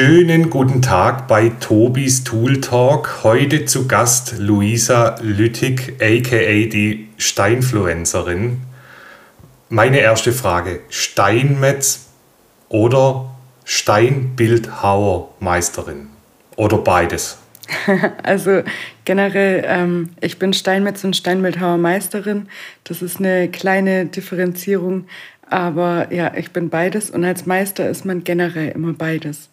Schönen guten Tag bei Tobis Tool Talk. Heute zu Gast Luisa Lüttig, aka die Steinfluencerin. Meine erste Frage: Steinmetz oder Steinbildhauermeisterin? Oder beides? Also generell, ähm, ich bin Steinmetz und Steinbildhauermeisterin. Das ist eine kleine Differenzierung. Aber ja, ich bin beides und als Meister ist man generell immer beides.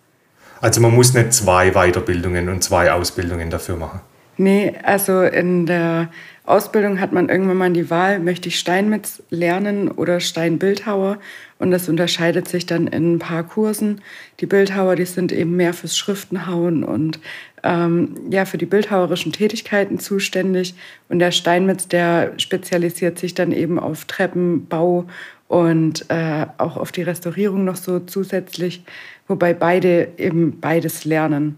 Also man muss nicht zwei Weiterbildungen und zwei Ausbildungen dafür machen. Nee, also in der Ausbildung hat man irgendwann mal die Wahl, möchte ich Steinmetz lernen oder Steinbildhauer. Und das unterscheidet sich dann in ein paar Kursen. Die Bildhauer, die sind eben mehr fürs Schriftenhauen und ähm, ja, für die bildhauerischen Tätigkeiten zuständig. Und der Steinmetz, der spezialisiert sich dann eben auf Treppenbau und äh, auch auf die Restaurierung noch so zusätzlich wobei beide eben beides lernen.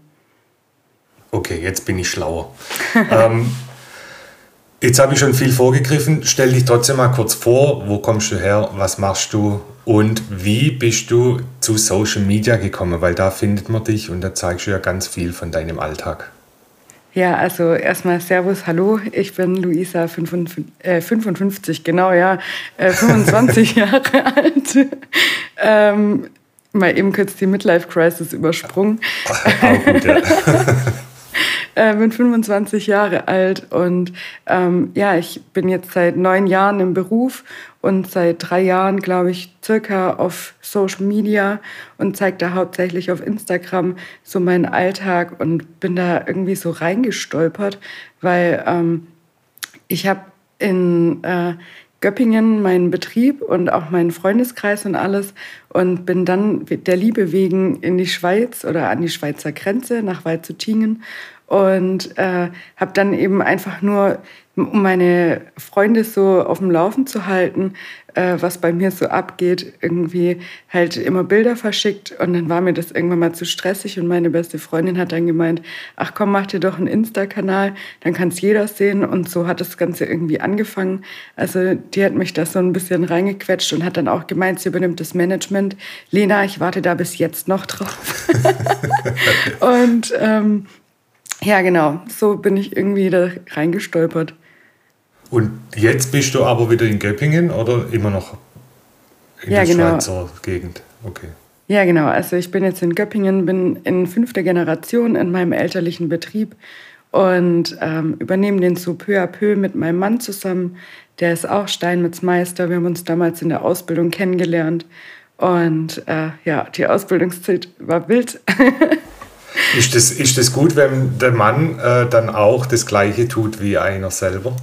Okay, jetzt bin ich schlauer. ähm, jetzt habe ich schon viel vorgegriffen. Stell dich trotzdem mal kurz vor, wo kommst du her, was machst du und wie bist du zu Social Media gekommen? Weil da findet man dich und da zeigst du ja ganz viel von deinem Alltag. Ja, also erstmal Servus, hallo, ich bin Luisa, 55, äh, 55 genau, ja, äh, 25 Jahre alt. Ähm, mal eben kurz die Midlife-Crisis übersprungen. Auch gut, ja. äh, bin 25 Jahre alt und ähm, ja, ich bin jetzt seit neun Jahren im Beruf und seit drei Jahren, glaube ich, circa auf Social Media und zeige da hauptsächlich auf Instagram so meinen Alltag und bin da irgendwie so reingestolpert, weil ähm, ich habe in äh, Göppingen meinen Betrieb und auch meinen Freundeskreis und alles und bin dann der Liebe wegen in die Schweiz oder an die Schweizer Grenze nach Waldzuttingen und äh, habe dann eben einfach nur, um meine Freunde so auf dem Laufen zu halten, äh, was bei mir so abgeht, irgendwie halt immer Bilder verschickt und dann war mir das irgendwann mal zu stressig und meine beste Freundin hat dann gemeint, ach komm, mach dir doch einen Insta-Kanal, dann kann es jeder sehen und so hat das Ganze irgendwie angefangen. Also die hat mich da so ein bisschen reingequetscht und hat dann auch gemeint, sie übernimmt das Management. Lena, ich warte da bis jetzt noch drauf. und ähm, ja, genau. So bin ich irgendwie da reingestolpert. Und jetzt bist du aber wieder in Göppingen oder immer noch in ja, der genau. Schweizer Gegend? Okay. Ja, genau. Also ich bin jetzt in Göppingen, bin in fünfter Generation in meinem elterlichen Betrieb und ähm, übernehme den so peu à peu mit meinem Mann zusammen. Der ist auch Steinmetzmeister. Wir haben uns damals in der Ausbildung kennengelernt. Und äh, ja, die Ausbildungszeit war wild. Ist das, ist das gut, wenn der Mann äh, dann auch das Gleiche tut wie einer selber?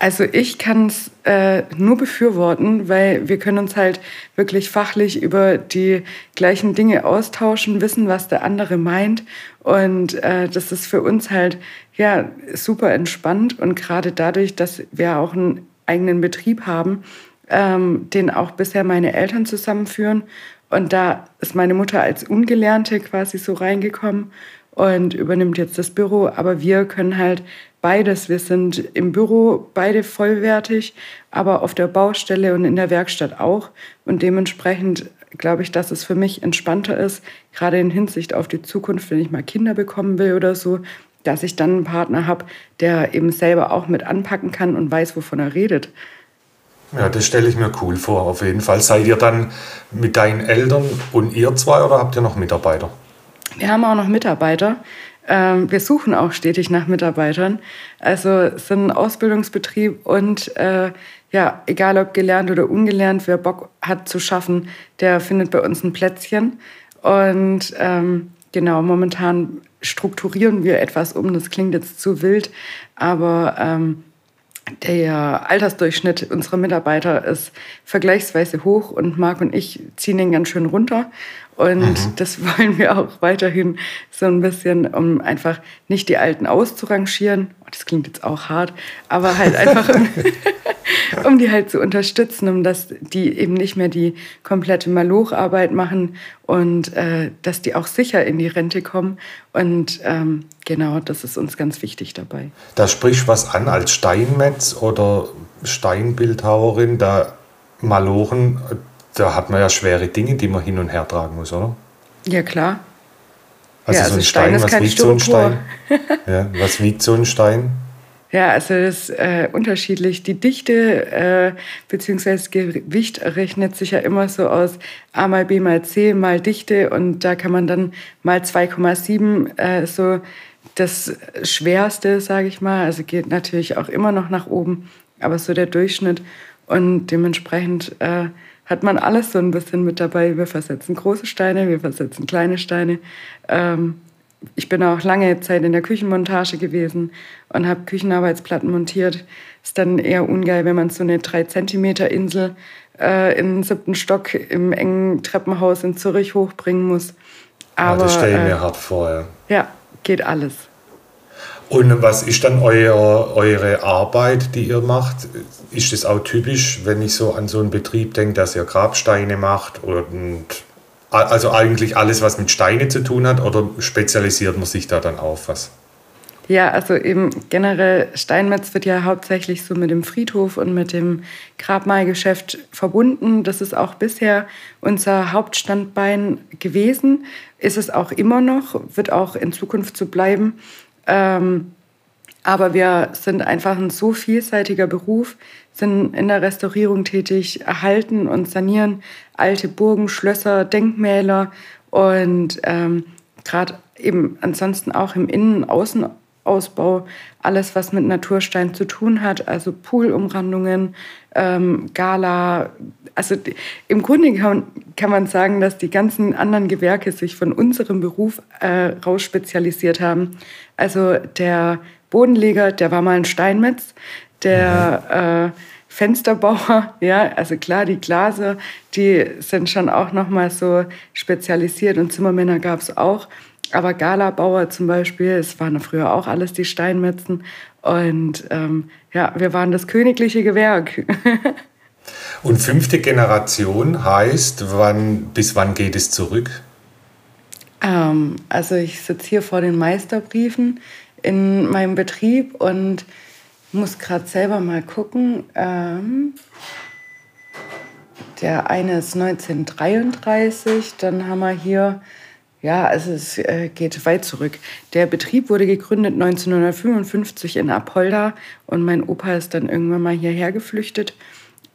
Also ich kann es äh, nur befürworten, weil wir können uns halt wirklich fachlich über die gleichen Dinge austauschen, wissen, was der andere meint. Und äh, das ist für uns halt ja super entspannt. Und gerade dadurch, dass wir auch einen eigenen Betrieb haben, ähm, den auch bisher meine Eltern zusammenführen und da ist meine Mutter als Ungelernte quasi so reingekommen und übernimmt jetzt das Büro. Aber wir können halt beides. Wir sind im Büro beide vollwertig, aber auf der Baustelle und in der Werkstatt auch. Und dementsprechend glaube ich, dass es für mich entspannter ist, gerade in Hinsicht auf die Zukunft, wenn ich mal Kinder bekommen will oder so, dass ich dann einen Partner habe, der eben selber auch mit anpacken kann und weiß, wovon er redet. Ja, das stelle ich mir cool vor, auf jeden Fall. Seid ihr dann mit deinen Eltern und ihr zwei oder habt ihr noch Mitarbeiter? Wir haben auch noch Mitarbeiter. Ähm, wir suchen auch stetig nach Mitarbeitern. Also es ist ein Ausbildungsbetrieb und äh, ja, egal ob gelernt oder ungelernt, wer Bock hat zu schaffen, der findet bei uns ein Plätzchen. Und ähm, genau, momentan strukturieren wir etwas um. Das klingt jetzt zu wild, aber ähm, der Altersdurchschnitt unserer Mitarbeiter ist vergleichsweise hoch und Marc und ich ziehen den ganz schön runter. Und mhm. das wollen wir auch weiterhin so ein bisschen, um einfach nicht die Alten auszurangieren. Oh, das klingt jetzt auch hart, aber halt einfach, um, um, die halt zu unterstützen, um dass die eben nicht mehr die komplette Malocharbeit machen und äh, dass die auch sicher in die Rente kommen. Und ähm, genau, das ist uns ganz wichtig dabei. Da sprichst du was an als Steinmetz oder Steinbildhauerin, da Malochen da hat man ja schwere Dinge, die man hin und her tragen muss, oder? Ja, klar. Also, ja, also so ein Stein, Stein was wiegt so ein Stein? ja, was wiegt so ein Stein? Ja, also das ist äh, unterschiedlich. Die Dichte äh, bzw. Gewicht rechnet sich ja immer so aus A mal B mal C mal Dichte und da kann man dann mal 2,7 äh, so das Schwerste, sage ich mal. Also geht natürlich auch immer noch nach oben, aber so der Durchschnitt und dementsprechend äh, hat man alles so ein bisschen mit dabei. Wir versetzen große Steine, wir versetzen kleine Steine. Ähm, ich bin auch lange Zeit in der Küchenmontage gewesen und habe Küchenarbeitsplatten montiert. Ist dann eher ungeil, wenn man so eine 3 cm Insel äh, in den siebten Stock im engen Treppenhaus in Zürich hochbringen muss. Aber, ja, das stelle ich mir äh, hart vor. Ja. ja, geht alles. Und was ist dann euer, eure Arbeit, die ihr macht? Ist das auch typisch, wenn ich so an so einen Betrieb denke, dass ihr Grabsteine macht und also eigentlich alles, was mit Steine zu tun hat, oder spezialisiert man sich da dann auf was? Ja, also eben generell Steinmetz wird ja hauptsächlich so mit dem Friedhof und mit dem Grabmalgeschäft verbunden. Das ist auch bisher unser Hauptstandbein gewesen, ist es auch immer noch, wird auch in Zukunft so bleiben. Ähm, aber wir sind einfach ein so vielseitiger Beruf, sind in der Restaurierung tätig, erhalten und sanieren alte Burgen, Schlösser, Denkmäler und ähm, gerade eben ansonsten auch im Innen- und Außenausbau alles, was mit Naturstein zu tun hat, also Poolumrandungen, ähm, Gala. Also im Grunde kann, kann, man sagen, dass die ganzen anderen Gewerke sich von unserem Beruf äh, raus spezialisiert haben. Also der Bodenleger, der war mal ein Steinmetz, der äh, Fensterbauer, ja, also klar, die Glaser, die sind schon auch nochmal so spezialisiert und Zimmermänner gab es auch. Aber Galabauer zum Beispiel, es waren früher auch alles die Steinmetzen. Und ähm, ja, wir waren das königliche Gewerk. und fünfte Generation heißt, wann, bis wann geht es zurück? Ähm, also ich sitze hier vor den Meisterbriefen in meinem Betrieb und muss gerade selber mal gucken. Ähm, der eine ist 1933, dann haben wir hier, ja, also es äh, geht weit zurück. Der Betrieb wurde gegründet 1955 in Apolda und mein Opa ist dann irgendwann mal hierher geflüchtet.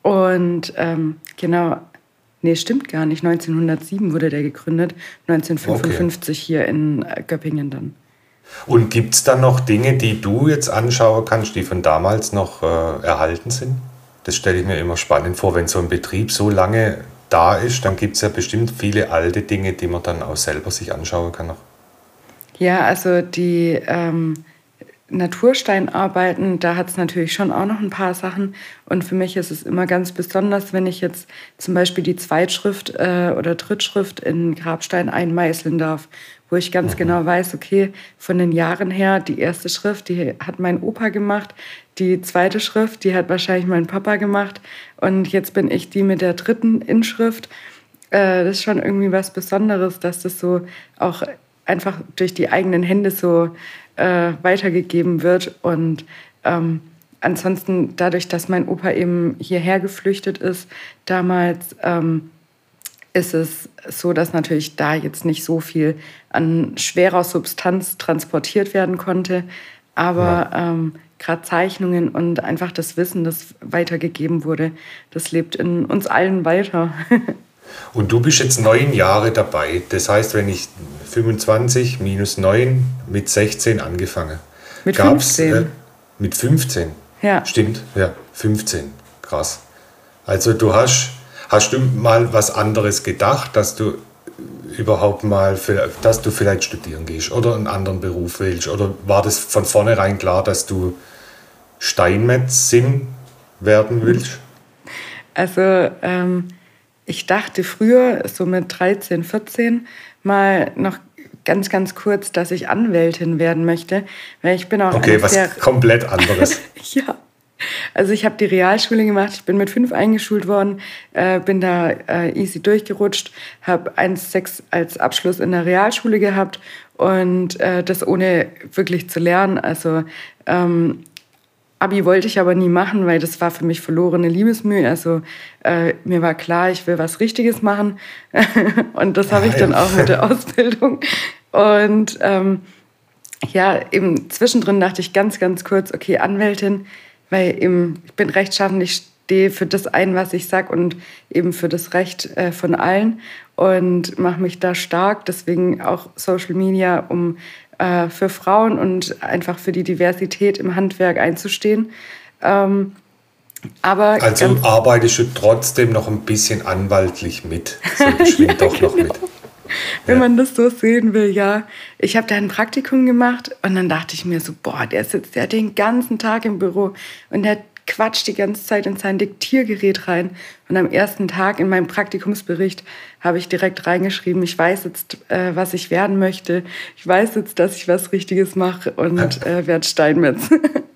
Und ähm, genau, nee, stimmt gar nicht, 1907 wurde der gegründet, 1955 okay. hier in äh, Göppingen dann. Und gibt es dann noch Dinge, die du jetzt anschauen kannst, die von damals noch äh, erhalten sind? Das stelle ich mir immer spannend vor, wenn so ein Betrieb so lange da ist, dann gibt es ja bestimmt viele alte Dinge, die man dann auch selber sich anschauen kann. Noch. Ja, also die ähm, Natursteinarbeiten, da hat es natürlich schon auch noch ein paar Sachen. Und für mich ist es immer ganz besonders, wenn ich jetzt zum Beispiel die Zweitschrift äh, oder Drittschrift in Grabstein einmeißeln darf wo ich ganz mhm. genau weiß, okay, von den Jahren her, die erste Schrift, die hat mein Opa gemacht, die zweite Schrift, die hat wahrscheinlich mein Papa gemacht und jetzt bin ich die mit der dritten Inschrift. Äh, das ist schon irgendwie was Besonderes, dass das so auch einfach durch die eigenen Hände so äh, weitergegeben wird und ähm, ansonsten dadurch, dass mein Opa eben hierher geflüchtet ist, damals ähm, ist es so, dass natürlich da jetzt nicht so viel an schwerer Substanz transportiert werden konnte. Aber ja. ähm, gerade Zeichnungen und einfach das Wissen, das weitergegeben wurde, das lebt in uns allen weiter. und du bist jetzt neun Jahre dabei. Das heißt, wenn ich 25 minus 9 mit 16 angefangen. Mit Gab's, 15. Äh, mit 15. Ja. Stimmt, ja, 15. Krass. Also du hast Hast du mal was anderes gedacht, dass du überhaupt mal, für, dass du vielleicht studieren gehst oder einen anderen Beruf willst? Oder war das von vornherein klar, dass du Steinmetzin werden willst? Also ähm, ich dachte früher, so mit 13, 14, mal noch ganz, ganz kurz, dass ich Anwältin werden möchte, weil ich bin auch okay, was komplett anderes. ja, also ich habe die Realschule gemacht, ich bin mit fünf eingeschult worden, äh, bin da äh, easy durchgerutscht, habe 1,6 als Abschluss in der Realschule gehabt und äh, das ohne wirklich zu lernen. Also ähm, Abi wollte ich aber nie machen, weil das war für mich verlorene Liebesmühe. Also äh, mir war klar, ich will was Richtiges machen und das habe ich ah, dann auch mit der Ausbildung. Und ähm, ja, eben zwischendrin dachte ich ganz, ganz kurz, okay, Anwältin, weil eben, ich bin rechtschaffen, ich stehe für das ein, was ich sage und eben für das Recht äh, von allen und mache mich da stark. Deswegen auch Social Media, um äh, für Frauen und einfach für die Diversität im Handwerk einzustehen. Ähm, aber also arbeitest du trotzdem noch ein bisschen anwaltlich mit. So, ja, doch genau. noch mit. Wenn ja. man das so sehen will, ja. Ich habe da ein Praktikum gemacht und dann dachte ich mir so, boah, der sitzt ja den ganzen Tag im Büro und der quatscht die ganze Zeit in sein Diktiergerät rein. Und am ersten Tag in meinem Praktikumsbericht habe ich direkt reingeschrieben, ich weiß jetzt, äh, was ich werden möchte. Ich weiß jetzt, dass ich was Richtiges mache und äh, werde Steinmetz.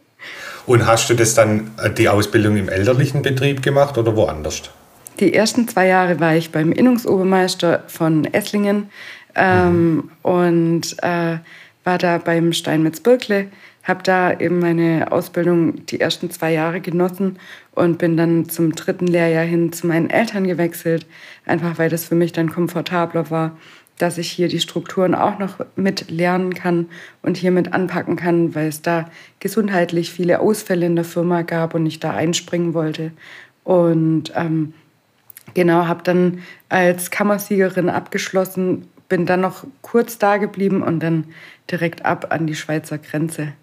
und hast du das dann, äh, die Ausbildung im elterlichen Betrieb gemacht oder woanders? Die ersten zwei Jahre war ich beim Innungsobermeister von Esslingen ähm, mhm. und äh, war da beim Steinmetz Birkle habe da eben meine Ausbildung die ersten zwei Jahre genossen und bin dann zum dritten Lehrjahr hin zu meinen Eltern gewechselt, einfach weil das für mich dann komfortabler war, dass ich hier die Strukturen auch noch mit lernen kann und hier mit anpacken kann, weil es da gesundheitlich viele Ausfälle in der Firma gab und ich da einspringen wollte. Und ähm, genau, habe dann als Kammersiegerin abgeschlossen, bin dann noch kurz da geblieben und dann direkt ab an die Schweizer Grenze.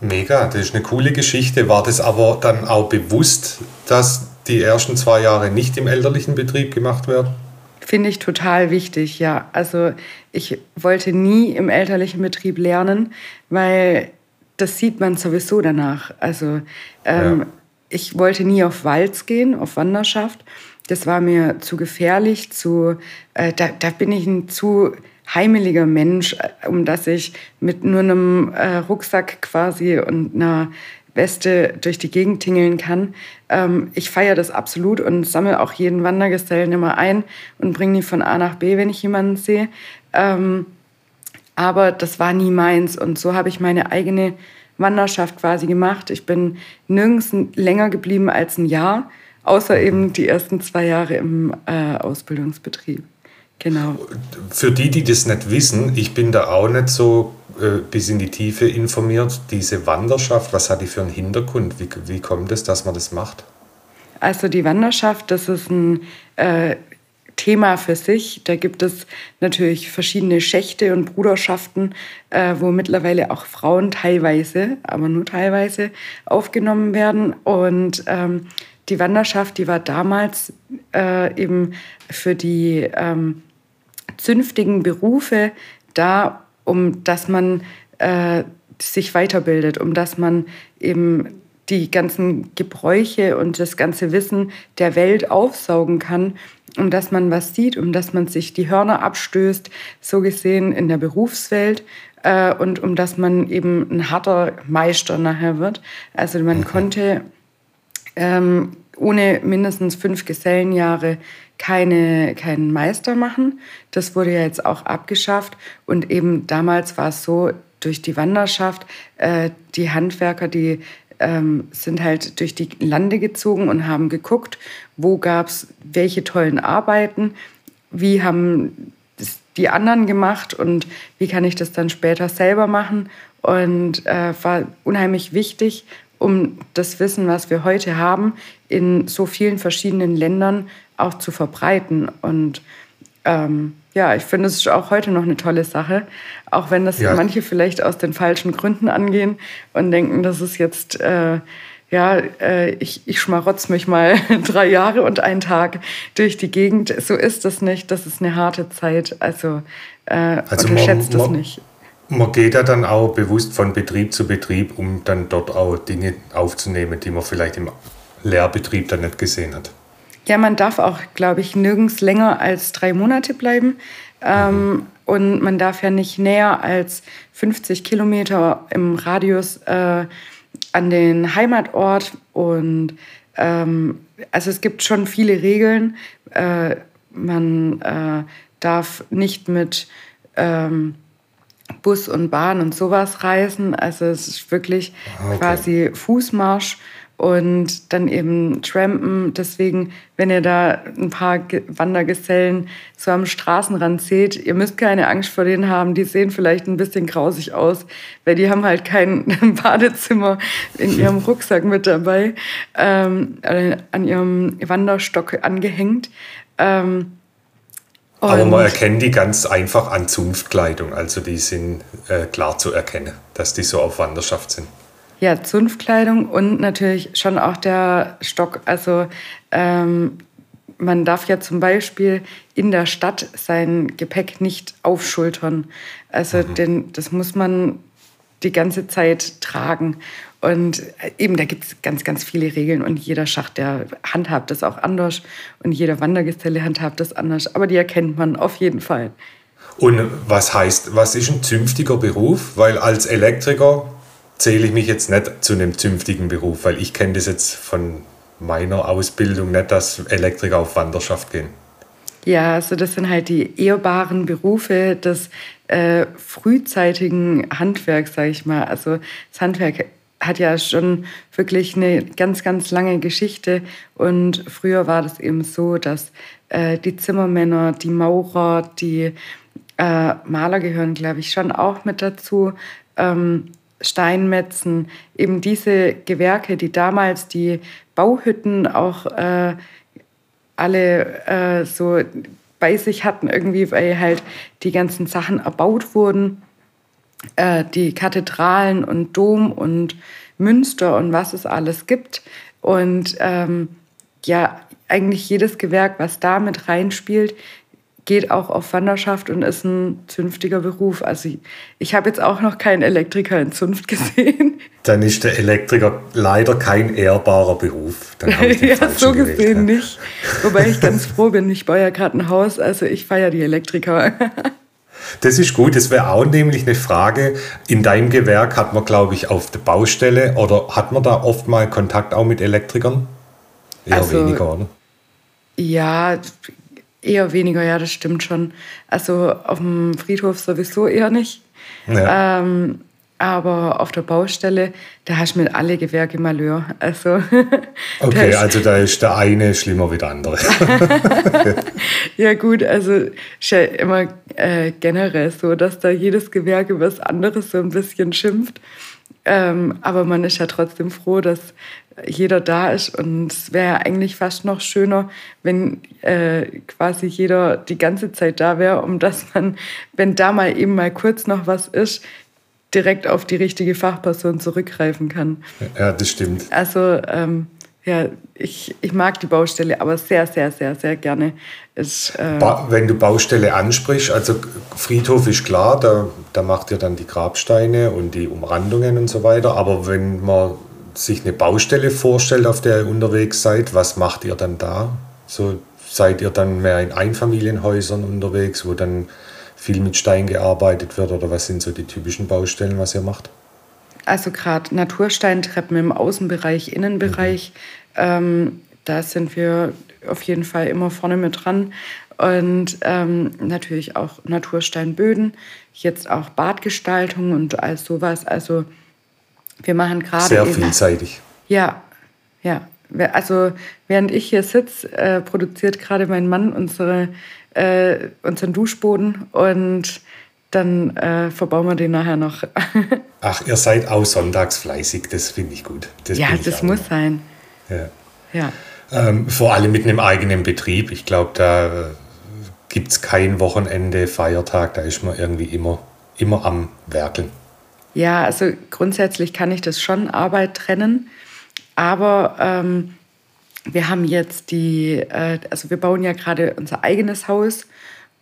Mega, das ist eine coole Geschichte. War das aber dann auch bewusst, dass die ersten zwei Jahre nicht im elterlichen Betrieb gemacht werden? Finde ich total wichtig, ja. Also ich wollte nie im elterlichen Betrieb lernen, weil das sieht man sowieso danach. Also ähm, ja. ich wollte nie auf Walz gehen, auf Wanderschaft. Das war mir zu gefährlich, zu, äh, da, da bin ich ein zu heimeliger Mensch, äh, um dass ich mit nur einem äh, Rucksack quasi und einer Weste durch die Gegend tingeln kann. Ähm, ich feiere das absolut und sammle auch jeden Wandergesellen immer ein und bringe die von A nach B, wenn ich jemanden sehe. Ähm, aber das war nie meins und so habe ich meine eigene Wanderschaft quasi gemacht. Ich bin nirgends länger geblieben als ein Jahr, außer eben die ersten zwei Jahre im äh, Ausbildungsbetrieb. Genau. Für die, die das nicht wissen, ich bin da auch nicht so äh, bis in die Tiefe informiert. Diese Wanderschaft, was hat die für einen Hintergrund? Wie, wie kommt es, dass man das macht? Also die Wanderschaft, das ist ein äh, Thema für sich. Da gibt es natürlich verschiedene Schächte und Bruderschaften, äh, wo mittlerweile auch Frauen teilweise, aber nur teilweise aufgenommen werden. Und ähm, die Wanderschaft, die war damals äh, eben für die ähm, zünftigen Berufe da, um dass man äh, sich weiterbildet, um dass man eben die ganzen Gebräuche und das ganze Wissen der Welt aufsaugen kann, um dass man was sieht, um dass man sich die Hörner abstößt, so gesehen in der Berufswelt äh, und um dass man eben ein harter Meister nachher wird. Also man mhm. konnte ähm, ohne mindestens fünf Gesellenjahre keine, keinen Meister machen. Das wurde ja jetzt auch abgeschafft. Und eben damals war es so, durch die Wanderschaft, äh, die Handwerker, die ähm, sind halt durch die Lande gezogen und haben geguckt, wo gab es welche tollen Arbeiten, wie haben die anderen gemacht und wie kann ich das dann später selber machen. Und äh, war unheimlich wichtig, um das Wissen, was wir heute haben, in so vielen verschiedenen Ländern auch zu verbreiten. Und ähm, ja, ich finde, es ist auch heute noch eine tolle Sache, auch wenn das ja. manche vielleicht aus den falschen Gründen angehen und denken, das ist jetzt, äh, ja, äh, ich, ich schmarotz mich mal drei Jahre und einen Tag durch die Gegend. So ist das nicht, das ist eine harte Zeit, also, äh, also unterschätzt man, man, das nicht. Man geht ja dann auch bewusst von Betrieb zu Betrieb, um dann dort auch Dinge aufzunehmen, die man vielleicht im Lehrbetrieb dann nicht gesehen hat. Ja, man darf auch, glaube ich, nirgends länger als drei Monate bleiben. Ähm. Und man darf ja nicht näher als 50 Kilometer im Radius äh, an den Heimatort. Und ähm, also es gibt schon viele Regeln. Äh, man äh, darf nicht mit ähm, Bus und Bahn und sowas reisen. Also es ist wirklich ah, okay. quasi Fußmarsch. Und dann eben trampen. Deswegen, wenn ihr da ein paar Wandergesellen so am Straßenrand seht, ihr müsst keine Angst vor denen haben. Die sehen vielleicht ein bisschen grausig aus, weil die haben halt kein Badezimmer in ihrem Rucksack mit dabei, ähm, äh, an ihrem Wanderstock angehängt. Ähm, aber man erkennt die ganz einfach an Zunftkleidung. Also die sind äh, klar zu erkennen, dass die so auf Wanderschaft sind. Ja, Zunftkleidung und natürlich schon auch der Stock. Also ähm, man darf ja zum Beispiel in der Stadt sein Gepäck nicht aufschultern. Also mhm. den, das muss man die ganze Zeit tragen. Und eben, da gibt es ganz, ganz viele Regeln und jeder Schacht, der handhabt das auch anders und jeder Wandergeselle handhabt das anders. Aber die erkennt man auf jeden Fall. Und was heißt, was ist ein zünftiger Beruf? Weil als Elektriker zähle ich mich jetzt nicht zu einem zünftigen Beruf, weil ich kenne das jetzt von meiner Ausbildung nicht, dass Elektriker auf Wanderschaft gehen. Ja, also das sind halt die ehrbaren Berufe des äh, frühzeitigen Handwerks, sage ich mal. Also das Handwerk hat ja schon wirklich eine ganz, ganz lange Geschichte. Und früher war das eben so, dass äh, die Zimmermänner, die Maurer, die äh, Maler gehören, glaube ich, schon auch mit dazu. Ähm, Steinmetzen, eben diese Gewerke, die damals die Bauhütten auch äh, alle äh, so bei sich hatten, irgendwie, weil halt die ganzen Sachen erbaut wurden. Äh, die Kathedralen und Dom und Münster und was es alles gibt. Und ähm, ja, eigentlich jedes Gewerk, was da mit reinspielt, geht auch auf Wanderschaft und ist ein zünftiger Beruf. Also ich, ich habe jetzt auch noch keinen Elektriker in Zunft gesehen. Dann ist der Elektriker leider kein ehrbarer Beruf. Dann ich den ja, so gewählt, gesehen ja. nicht. Wobei ich ganz froh bin, ich baue ja gerade ein Haus, also ich feiere die Elektriker. Das ist gut. Das wäre auch nämlich eine Frage. In deinem Gewerk hat man, glaube ich, auf der Baustelle oder hat man da oft mal Kontakt auch mit Elektrikern? Eher also, weniger, oder? Ja, eher weniger, ja, das stimmt schon. Also auf dem Friedhof sowieso eher nicht. Ja. Ähm, aber auf der Baustelle, da hast du mit alle Gewerke Malheur. Also, okay, also da ist der eine schlimmer wie der andere. ja gut, also ist ja immer äh, generell so, dass da jedes Gewerk über das andere so ein bisschen schimpft. Ähm, aber man ist ja trotzdem froh, dass jeder da ist. Und es wäre ja eigentlich fast noch schöner, wenn äh, quasi jeder die ganze Zeit da wäre, um dass man, wenn da mal eben mal kurz noch was ist, direkt auf die richtige Fachperson zurückgreifen kann. Ja, das stimmt. Also ähm, ja, ich, ich mag die Baustelle, aber sehr, sehr, sehr, sehr gerne. Ist, äh Wenn du Baustelle ansprichst, also Friedhof ist klar, da, da macht ihr dann die Grabsteine und die Umrandungen und so weiter. Aber wenn man sich eine Baustelle vorstellt, auf der ihr unterwegs seid, was macht ihr dann da? So seid ihr dann mehr in Einfamilienhäusern unterwegs, wo dann viel mit Stein gearbeitet wird oder was sind so die typischen Baustellen, was ihr macht? Also gerade Natursteintreppen im Außenbereich, Innenbereich, mhm. ähm, da sind wir auf jeden Fall immer vorne mit dran. Und ähm, natürlich auch Natursteinböden, jetzt auch Badgestaltung und all sowas. Also wir machen gerade. Sehr vielseitig. Ja, ja. Also während ich hier sitze, äh, produziert gerade mein Mann unsere äh, unseren Duschboden und dann äh, verbauen wir den nachher noch. Ach, ihr seid auch sonntags fleißig, das finde ich gut. Das ja, das muss noch. sein. Ja. ja. Ähm, vor allem mit einem eigenen Betrieb. Ich glaube, da gibt es kein Wochenende, Feiertag, da ist man irgendwie immer, immer am Werkeln. Ja, also grundsätzlich kann ich das schon Arbeit trennen, aber ähm, wir haben jetzt die, äh, also wir bauen ja gerade unser eigenes Haus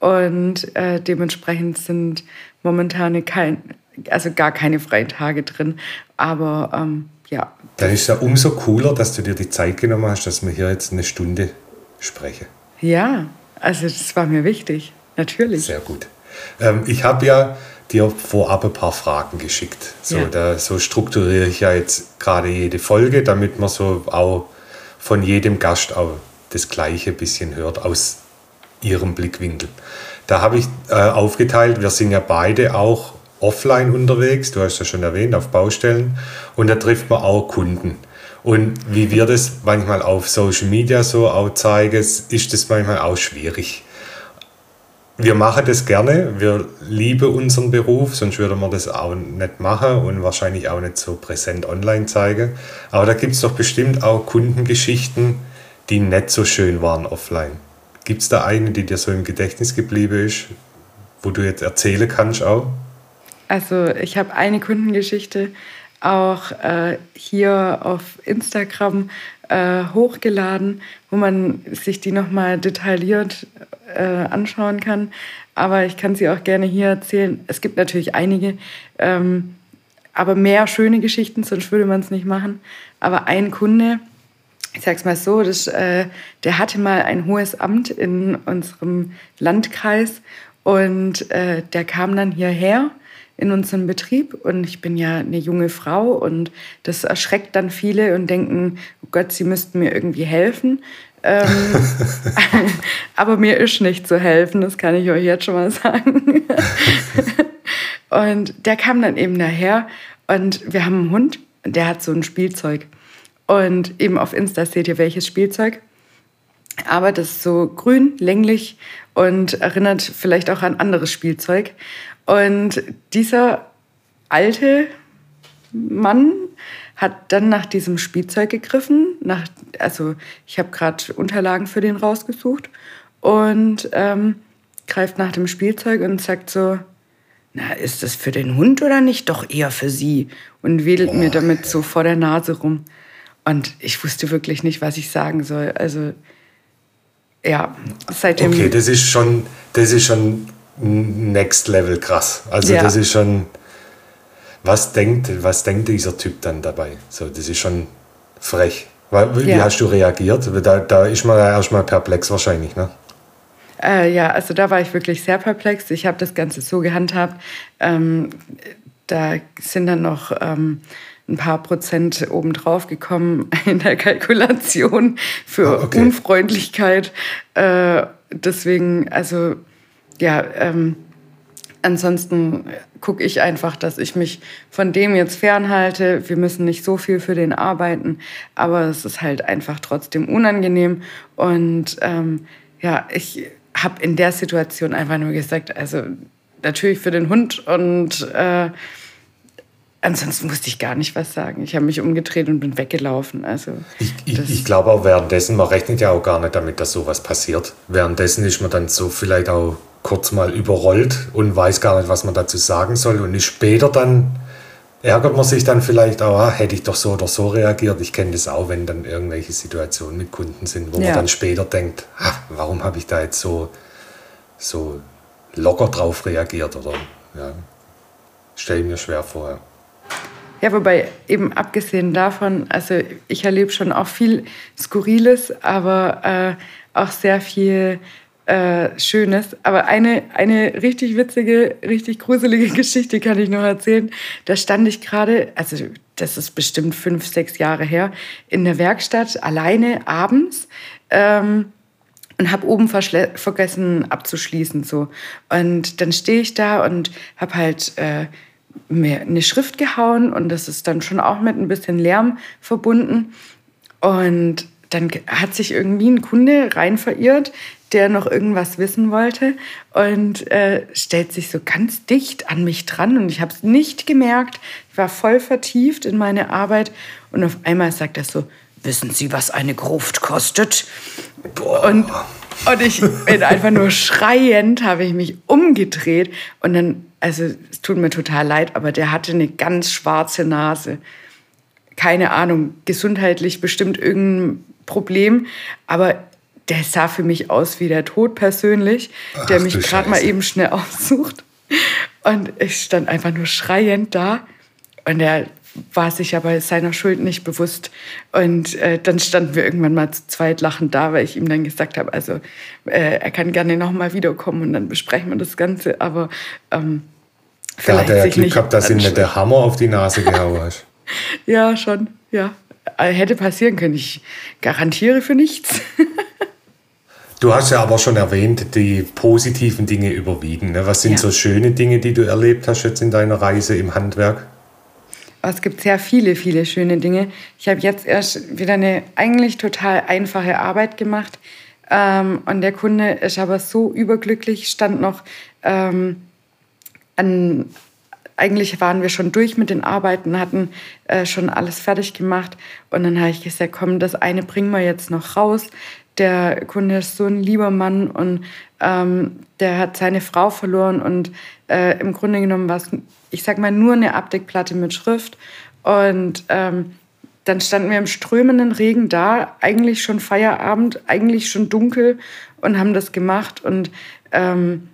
und äh, dementsprechend sind momentan kein, also gar keine freien Tage drin. Aber ähm, ja. Dann ist es ja umso cooler, dass du dir die Zeit genommen hast, dass wir hier jetzt eine Stunde sprechen. Ja, also das war mir wichtig, natürlich. Sehr gut. Ähm, ich habe ja dir vorab ein paar Fragen geschickt. So, ja. da, so strukturiere ich ja jetzt gerade jede Folge, damit man so auch von jedem Gast auch das gleiche bisschen hört aus ihrem Blickwinkel. Da habe ich äh, aufgeteilt, wir sind ja beide auch offline unterwegs, du hast ja schon erwähnt, auf Baustellen und da trifft man auch Kunden. Und wie wir das manchmal auf Social Media so auch zeigen, ist das manchmal auch schwierig. Wir machen das gerne, wir lieben unseren Beruf, sonst würden wir das auch nicht machen und wahrscheinlich auch nicht so präsent online zeigen. Aber da gibt es doch bestimmt auch Kundengeschichten, die nicht so schön waren offline. Gibt es da eine, die dir so im Gedächtnis geblieben ist, wo du jetzt erzählen kannst auch? Also ich habe eine Kundengeschichte auch äh, hier auf Instagram äh, hochgeladen, wo man sich die nochmal detailliert äh, anschauen kann. Aber ich kann sie auch gerne hier erzählen. Es gibt natürlich einige, ähm, aber mehr schöne Geschichten, sonst würde man es nicht machen. Aber ein Kunde, ich sag's mal so, das, äh, der hatte mal ein hohes Amt in unserem Landkreis und äh, der kam dann hierher in unserem Betrieb und ich bin ja eine junge Frau und das erschreckt dann viele und denken, oh Gott, sie müssten mir irgendwie helfen. Ähm, aber mir ist nicht zu helfen, das kann ich euch jetzt schon mal sagen. und der kam dann eben daher und wir haben einen Hund, der hat so ein Spielzeug. Und eben auf Insta seht ihr welches Spielzeug. Aber das ist so grün, länglich und erinnert vielleicht auch an anderes Spielzeug. Und dieser alte Mann hat dann nach diesem Spielzeug gegriffen. Nach, also ich habe gerade Unterlagen für den rausgesucht und ähm, greift nach dem Spielzeug und sagt so, na, ist das für den Hund oder nicht? Doch eher für sie. Und wedelt Boah. mir damit so vor der Nase rum. Und ich wusste wirklich nicht, was ich sagen soll. Also ja, seitdem. Okay, das ist schon, das ist schon next level krass. Also ja. das ist schon. Was denkt, was denkt dieser Typ dann dabei? So, das ist schon frech. Wie ja. hast du reagiert? Da, da ist man ja erstmal perplex wahrscheinlich, ne? Äh, ja, also da war ich wirklich sehr perplex. Ich habe das Ganze so gehandhabt. Ähm, da sind dann noch ähm, ein paar Prozent obendrauf gekommen in der Kalkulation für ah, okay. Unfreundlichkeit. Äh, deswegen, also ja, ähm, ansonsten gucke ich einfach, dass ich mich von dem jetzt fernhalte. Wir müssen nicht so viel für den arbeiten, aber es ist halt einfach trotzdem unangenehm. Und ähm, ja, ich habe in der Situation einfach nur gesagt, also natürlich für den Hund und äh, ansonsten wusste ich gar nicht was sagen. Ich habe mich umgedreht und bin weggelaufen. Also ich, ich, ich glaube auch währenddessen, man rechnet ja auch gar nicht damit, dass sowas passiert. Währenddessen ist man dann so vielleicht auch kurz mal überrollt und weiß gar nicht, was man dazu sagen soll. Und später dann ärgert man sich dann vielleicht auch, ah, hätte ich doch so oder so reagiert. Ich kenne das auch, wenn dann irgendwelche Situationen mit Kunden sind, wo ja. man dann später denkt, ah, warum habe ich da jetzt so, so locker drauf reagiert oder ja, stelle mir schwer vor. Ja, wobei eben abgesehen davon, also ich erlebe schon auch viel Skurriles, aber äh, auch sehr viel äh, Schönes. Aber eine, eine richtig witzige, richtig gruselige Geschichte kann ich noch erzählen. Da stand ich gerade, also das ist bestimmt fünf, sechs Jahre her, in der Werkstatt alleine abends. Ähm, und habe oben vergessen abzuschließen so und dann stehe ich da und habe halt äh, mir eine Schrift gehauen und das ist dann schon auch mit ein bisschen Lärm verbunden und dann hat sich irgendwie ein Kunde rein verirrt, der noch irgendwas wissen wollte und äh, stellt sich so ganz dicht an mich dran und ich habe es nicht gemerkt. Ich war voll vertieft in meine Arbeit und auf einmal sagt er so, wissen Sie, was eine Gruft kostet? Und, und ich bin einfach nur schreiend, habe ich mich umgedreht und dann, also es tut mir total leid, aber der hatte eine ganz schwarze Nase. Keine Ahnung, gesundheitlich bestimmt irgendein Problem, aber der sah für mich aus wie der Tod persönlich, Ach, der mich gerade mal eben schnell aussucht. Und ich stand einfach nur schreiend da. Und er war sich aber seiner Schuld nicht bewusst. Und äh, dann standen wir irgendwann mal zu zweit lachend da, weil ich ihm dann gesagt habe, also äh, er kann gerne nochmal wiederkommen und dann besprechen wir das Ganze. Aber ähm, da hat er ja Glück gehabt, dass ihm nicht der Hammer auf die Nase gehauen hast. ja, schon, ja. Äh, hätte passieren können. Ich garantiere für nichts. Du hast ja aber schon erwähnt, die positiven Dinge überwiegen. Ne? Was sind ja. so schöne Dinge, die du erlebt hast jetzt in deiner Reise im Handwerk? es gibt sehr viele, viele schöne Dinge. Ich habe jetzt erst wieder eine eigentlich total einfache Arbeit gemacht. Ähm, und der Kunde ist aber so überglücklich, stand noch ähm, an, eigentlich waren wir schon durch mit den Arbeiten, hatten äh, schon alles fertig gemacht. Und dann habe ich gesagt, komm, das eine bringen wir jetzt noch raus. Der Kunde ist so ein lieber Mann und ähm, der hat seine Frau verloren und äh, im Grunde genommen war es, ich sag mal, nur eine Abdeckplatte mit Schrift. Und ähm, dann standen wir im strömenden Regen da, eigentlich schon Feierabend, eigentlich schon dunkel und haben das gemacht und ähm,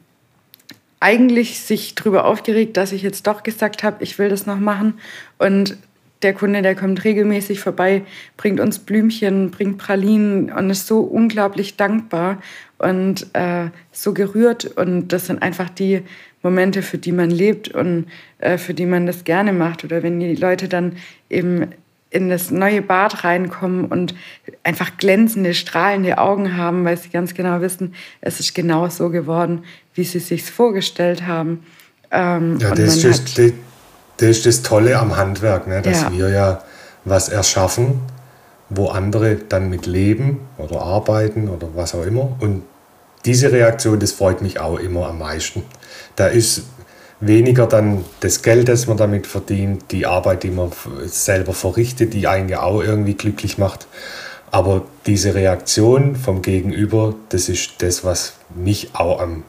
eigentlich sich darüber aufgeregt, dass ich jetzt doch gesagt habe, ich will das noch machen. Und der Kunde, der kommt regelmäßig vorbei, bringt uns Blümchen, bringt Pralinen und ist so unglaublich dankbar und äh, so gerührt. Und das sind einfach die Momente, für die man lebt und äh, für die man das gerne macht. Oder wenn die Leute dann eben in das neue Bad reinkommen und einfach glänzende, strahlende Augen haben, weil sie ganz genau wissen, es ist genau so geworden, wie sie sich vorgestellt haben. Ähm, ja, das ist, das, das ist das Tolle am Handwerk, ne? dass ja. wir ja was erschaffen, wo andere dann mit leben oder arbeiten oder was auch immer. Und diese Reaktion, das freut mich auch immer am meisten. Da ist weniger dann das Geld, das man damit verdient, die Arbeit, die man selber verrichtet, die einen ja auch irgendwie glücklich macht. Aber diese Reaktion vom Gegenüber, das ist das, was mich auch am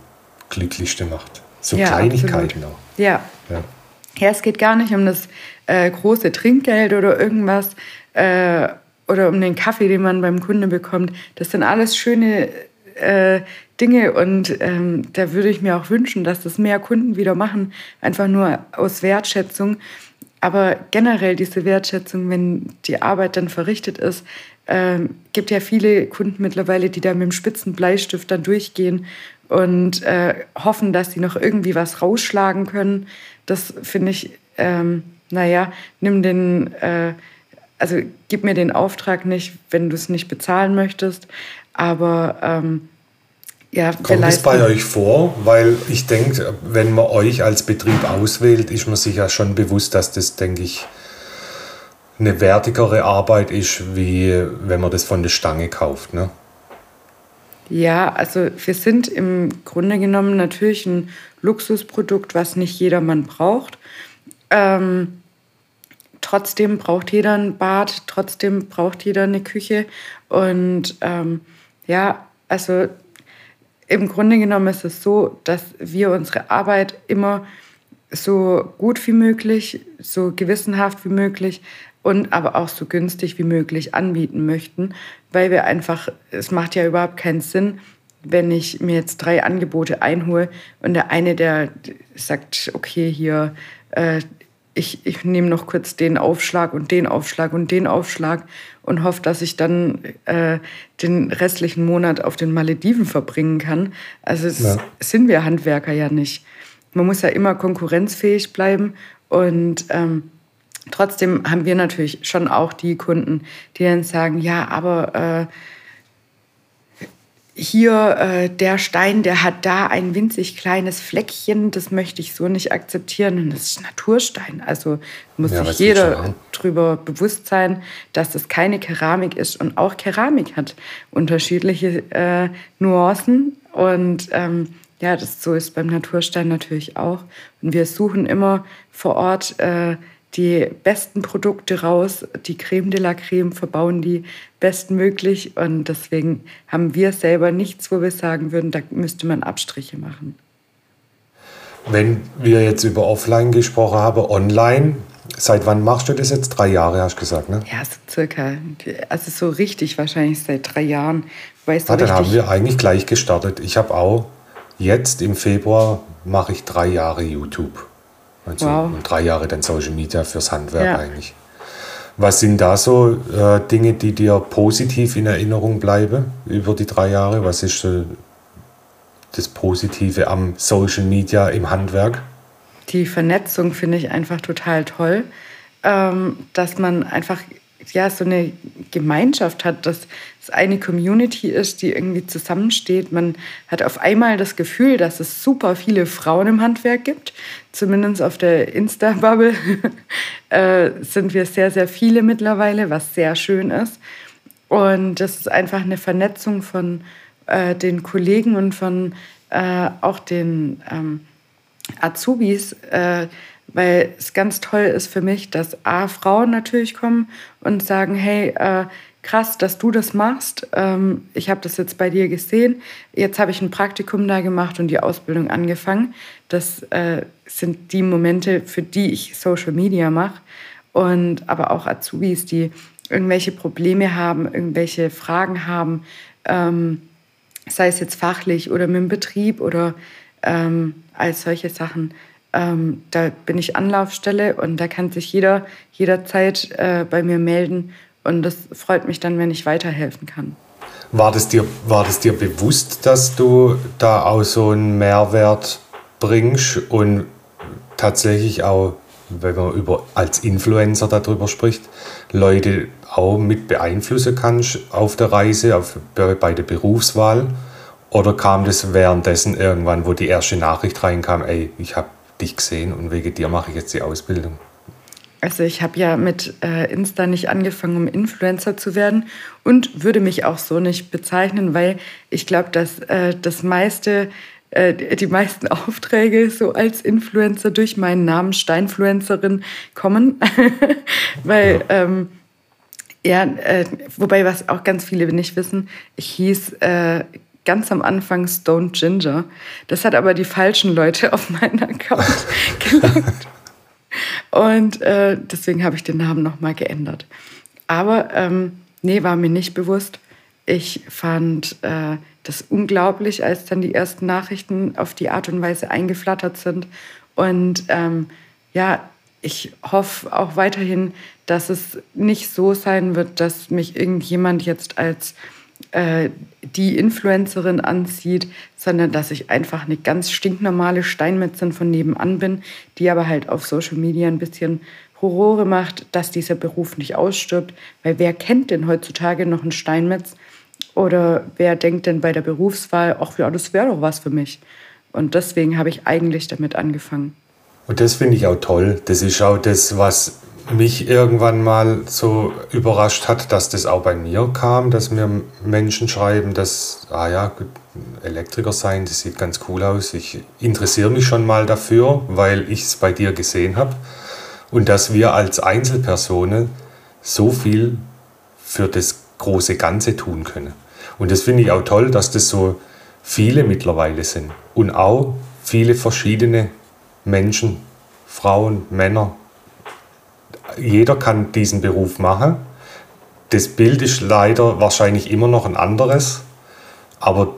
glücklichsten macht. So ja, Kleinigkeiten absolut. auch. Ja. ja. Ja, es geht gar nicht um das äh, große Trinkgeld oder irgendwas äh, oder um den Kaffee, den man beim Kunde bekommt. Das sind alles schöne äh, Dinge und ähm, da würde ich mir auch wünschen, dass das mehr Kunden wieder machen, einfach nur aus Wertschätzung. Aber generell diese Wertschätzung, wenn die Arbeit dann verrichtet ist, ähm, gibt ja viele Kunden mittlerweile, die da mit dem spitzen Bleistift dann durchgehen und äh, hoffen, dass sie noch irgendwie was rausschlagen können. Das finde ich, ähm, naja, nimm den, äh, also gib mir den Auftrag nicht, wenn du es nicht bezahlen möchtest. Aber ähm, ja, Kommt es bei euch vor? Weil ich denke, wenn man euch als Betrieb auswählt, ist man sich ja schon bewusst, dass das, denke ich, eine wertigere Arbeit ist, wie wenn man das von der Stange kauft. Ne? Ja, also wir sind im Grunde genommen natürlich ein Luxusprodukt, was nicht jedermann braucht. Ähm, trotzdem braucht jeder ein Bad, trotzdem braucht jeder eine Küche. Und ähm, ja, also im Grunde genommen ist es so, dass wir unsere Arbeit immer so gut wie möglich, so gewissenhaft wie möglich und aber auch so günstig wie möglich anbieten möchten, weil wir einfach, es macht ja überhaupt keinen Sinn, wenn ich mir jetzt drei Angebote einhole und der eine, der sagt, okay, hier, äh, ich, ich nehme noch kurz den Aufschlag und den Aufschlag und den Aufschlag und hoffe, dass ich dann äh, den restlichen Monat auf den Malediven verbringen kann. Also ja. sind wir Handwerker ja nicht. Man muss ja immer konkurrenzfähig bleiben und ähm, trotzdem haben wir natürlich schon auch die Kunden, die dann sagen, ja, aber äh, hier äh, der Stein, der hat da ein winzig kleines Fleckchen, das möchte ich so nicht akzeptieren. Und das ist Naturstein. Also muss ja, sich jeder darüber bewusst sein, dass das keine Keramik ist. Und auch Keramik hat unterschiedliche äh, Nuancen. Und ähm, ja, das, so ist beim Naturstein natürlich auch. Und wir suchen immer vor Ort äh, die besten Produkte raus, die Creme de la Creme, verbauen die bestmöglich und deswegen haben wir selber nichts, wo wir sagen würden, da müsste man Abstriche machen. Wenn wir jetzt über Offline gesprochen haben, online, seit wann machst du das jetzt? Drei Jahre, hast du gesagt, ne? Ja, so circa. Also so richtig wahrscheinlich seit drei Jahren. Weißt du, ah, dann haben wir eigentlich gleich gestartet. Ich habe auch jetzt im Februar mache ich drei Jahre YouTube. Also wow. drei Jahre dann Social Media fürs Handwerk ja. eigentlich. Was sind da so äh, Dinge, die dir positiv in Erinnerung bleiben über die drei Jahre? Was ist so das Positive am Social Media im Handwerk? Die Vernetzung finde ich einfach total toll, ähm, dass man einfach ja so eine Gemeinschaft hat, dass es eine Community ist, die irgendwie zusammensteht. Man hat auf einmal das Gefühl, dass es super viele Frauen im Handwerk gibt. Zumindest auf der Insta-Bubble äh, sind wir sehr, sehr viele mittlerweile, was sehr schön ist. Und das ist einfach eine Vernetzung von äh, den Kollegen und von äh, auch den ähm, Azubis, äh, weil es ganz toll ist für mich, dass A, Frauen natürlich kommen und sagen, hey, äh, krass, dass du das machst. Ähm, ich habe das jetzt bei dir gesehen. Jetzt habe ich ein Praktikum da gemacht und die Ausbildung angefangen. Das äh, sind die Momente, für die ich Social Media mache. Und aber auch Azubis, die irgendwelche Probleme haben, irgendwelche Fragen haben, ähm, sei es jetzt fachlich oder mit dem Betrieb oder ähm, all solche Sachen. Ähm, da bin ich Anlaufstelle und da kann sich jeder jederzeit äh, bei mir melden und das freut mich dann, wenn ich weiterhelfen kann. War das dir, war das dir bewusst, dass du da auch so einen Mehrwert bringst und tatsächlich auch, wenn man über, als Influencer darüber spricht, Leute auch mit beeinflussen kannst auf der Reise, auf, bei der Berufswahl? Oder kam das währenddessen irgendwann, wo die erste Nachricht reinkam, ey, ich habe dich gesehen und wegen dir mache ich jetzt die Ausbildung? Also ich habe ja mit äh, Insta nicht angefangen, um Influencer zu werden und würde mich auch so nicht bezeichnen, weil ich glaube, dass äh, das meiste, äh, die meisten Aufträge so als Influencer durch meinen Namen Steinfluencerin kommen, weil ja, ähm, ja äh, wobei was auch ganz viele nicht wissen, ich hieß äh, ganz am Anfang Stone Ginger. Das hat aber die falschen Leute auf meinen Account gelangt. Und äh, deswegen habe ich den Namen nochmal geändert. Aber ähm, nee, war mir nicht bewusst. Ich fand äh, das unglaublich, als dann die ersten Nachrichten auf die Art und Weise eingeflattert sind. Und ähm, ja, ich hoffe auch weiterhin, dass es nicht so sein wird, dass mich irgendjemand jetzt als äh, die Influencerin anzieht, sondern dass ich einfach eine ganz stinknormale Steinmetzin von nebenan bin, die aber halt auf Social Media ein bisschen Horrore macht, dass dieser Beruf nicht ausstirbt. Weil wer kennt denn heutzutage noch einen Steinmetz? Oder wer denkt denn bei der Berufswahl, ach ja, das wäre doch was für mich? Und deswegen habe ich eigentlich damit angefangen. Und das finde ich auch toll. Das ist auch das, was mich irgendwann mal so überrascht hat, dass das auch bei mir kam, dass mir Menschen schreiben, dass, ah ja, Elektriker sein, das sieht ganz cool aus. Ich interessiere mich schon mal dafür, weil ich es bei dir gesehen habe. Und dass wir als Einzelpersonen so viel für das große Ganze tun können. Und das finde ich auch toll, dass das so viele mittlerweile sind. Und auch viele verschiedene Menschen, Frauen, Männer, jeder kann diesen Beruf machen. Das Bild ist leider wahrscheinlich immer noch ein anderes, aber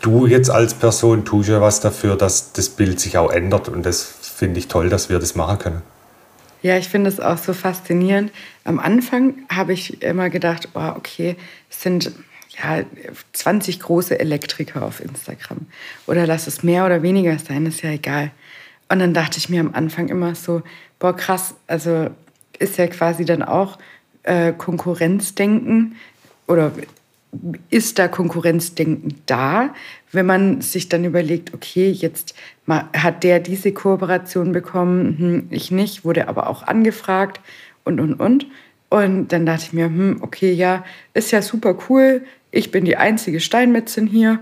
du jetzt als Person tust ja was dafür, dass das Bild sich auch ändert und das finde ich toll, dass wir das machen können. Ja, ich finde es auch so faszinierend. Am Anfang habe ich immer gedacht, oh, okay, es sind ja, 20 große Elektriker auf Instagram. Oder lass es mehr oder weniger sein, ist ja egal. Und dann dachte ich mir am Anfang immer so, boah, krass, also ist ja quasi dann auch äh, Konkurrenzdenken oder ist da Konkurrenzdenken da, wenn man sich dann überlegt, okay, jetzt hat der diese Kooperation bekommen, hm, ich nicht, wurde aber auch angefragt und, und, und. Und dann dachte ich mir, hm, okay, ja, ist ja super cool, ich bin die einzige Steinmetzin hier,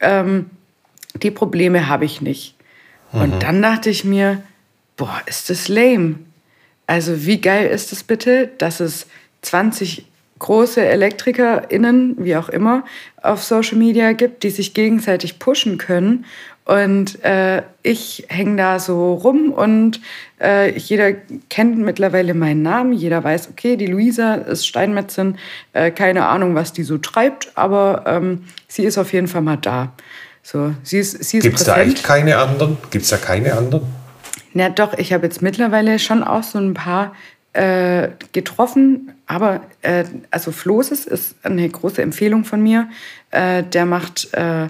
ähm, die Probleme habe ich nicht. Mhm. Und dann dachte ich mir, boah, ist das lame. Also wie geil ist es bitte, dass es 20 große ElektrikerInnen, wie auch immer, auf Social Media gibt, die sich gegenseitig pushen können. Und äh, ich hänge da so rum und äh, jeder kennt mittlerweile meinen Namen. Jeder weiß, okay, die Luisa ist Steinmetzin. Äh, keine Ahnung, was die so treibt, aber ähm, sie ist auf jeden Fall mal da. So, sie ist, sie ist Gibt es da eigentlich keine anderen? Gibt es da keine anderen? Na doch, ich habe jetzt mittlerweile schon auch so ein paar äh, getroffen, aber äh, also Flosis ist eine große Empfehlung von mir. Äh, der macht äh,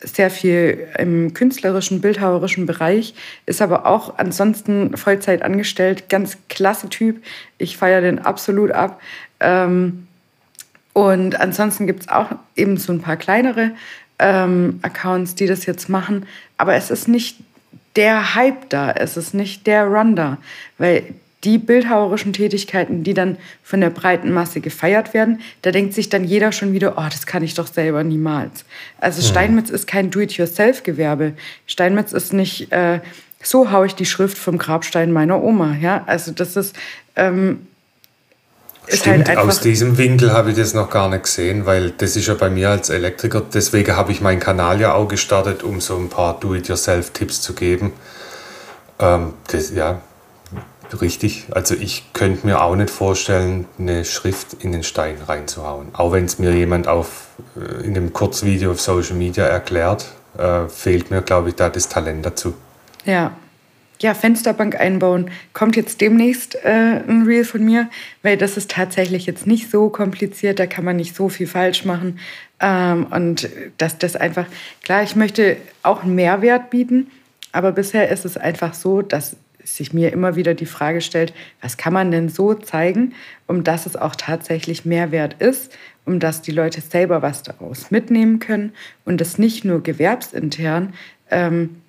sehr viel im künstlerischen, bildhauerischen Bereich, ist aber auch ansonsten Vollzeit angestellt, ganz klasse Typ. Ich feiere den absolut ab. Ähm, Und ansonsten gibt es auch eben so ein paar kleinere ähm, Accounts, die das jetzt machen. Aber es ist nicht der Hype da, es ist nicht der Run da, weil die bildhauerischen Tätigkeiten, die dann von der breiten Masse gefeiert werden, da denkt sich dann jeder schon wieder, oh, das kann ich doch selber niemals. Also mhm. Steinmetz ist kein Do-it-yourself-Gewerbe. Steinmetz ist nicht, äh, so haue ich die Schrift vom Grabstein meiner Oma. Ja? Also das ist, ähm, Stimmt, halt aus diesem Winkel habe ich das noch gar nicht gesehen, weil das ist ja bei mir als Elektriker, deswegen habe ich meinen Kanal ja auch gestartet, um so ein paar Do-it-yourself-Tipps zu geben. Ähm, das, ja, Richtig, also ich könnte mir auch nicht vorstellen, eine Schrift in den Stein reinzuhauen. Auch wenn es mir jemand auf, äh, in einem Kurzvideo auf Social Media erklärt, äh, fehlt mir, glaube ich, da das Talent dazu. Ja. Ja, Fensterbank einbauen kommt jetzt demnächst äh, ein Reel von mir, weil das ist tatsächlich jetzt nicht so kompliziert, da kann man nicht so viel falsch machen. Ähm, und dass das einfach, klar, ich möchte auch einen Mehrwert bieten, aber bisher ist es einfach so, dass sich mir immer wieder die Frage stellt, was kann man denn so zeigen, um dass es auch tatsächlich Mehrwert ist, um dass die Leute selber was daraus mitnehmen können und das nicht nur gewerbsintern, ähm,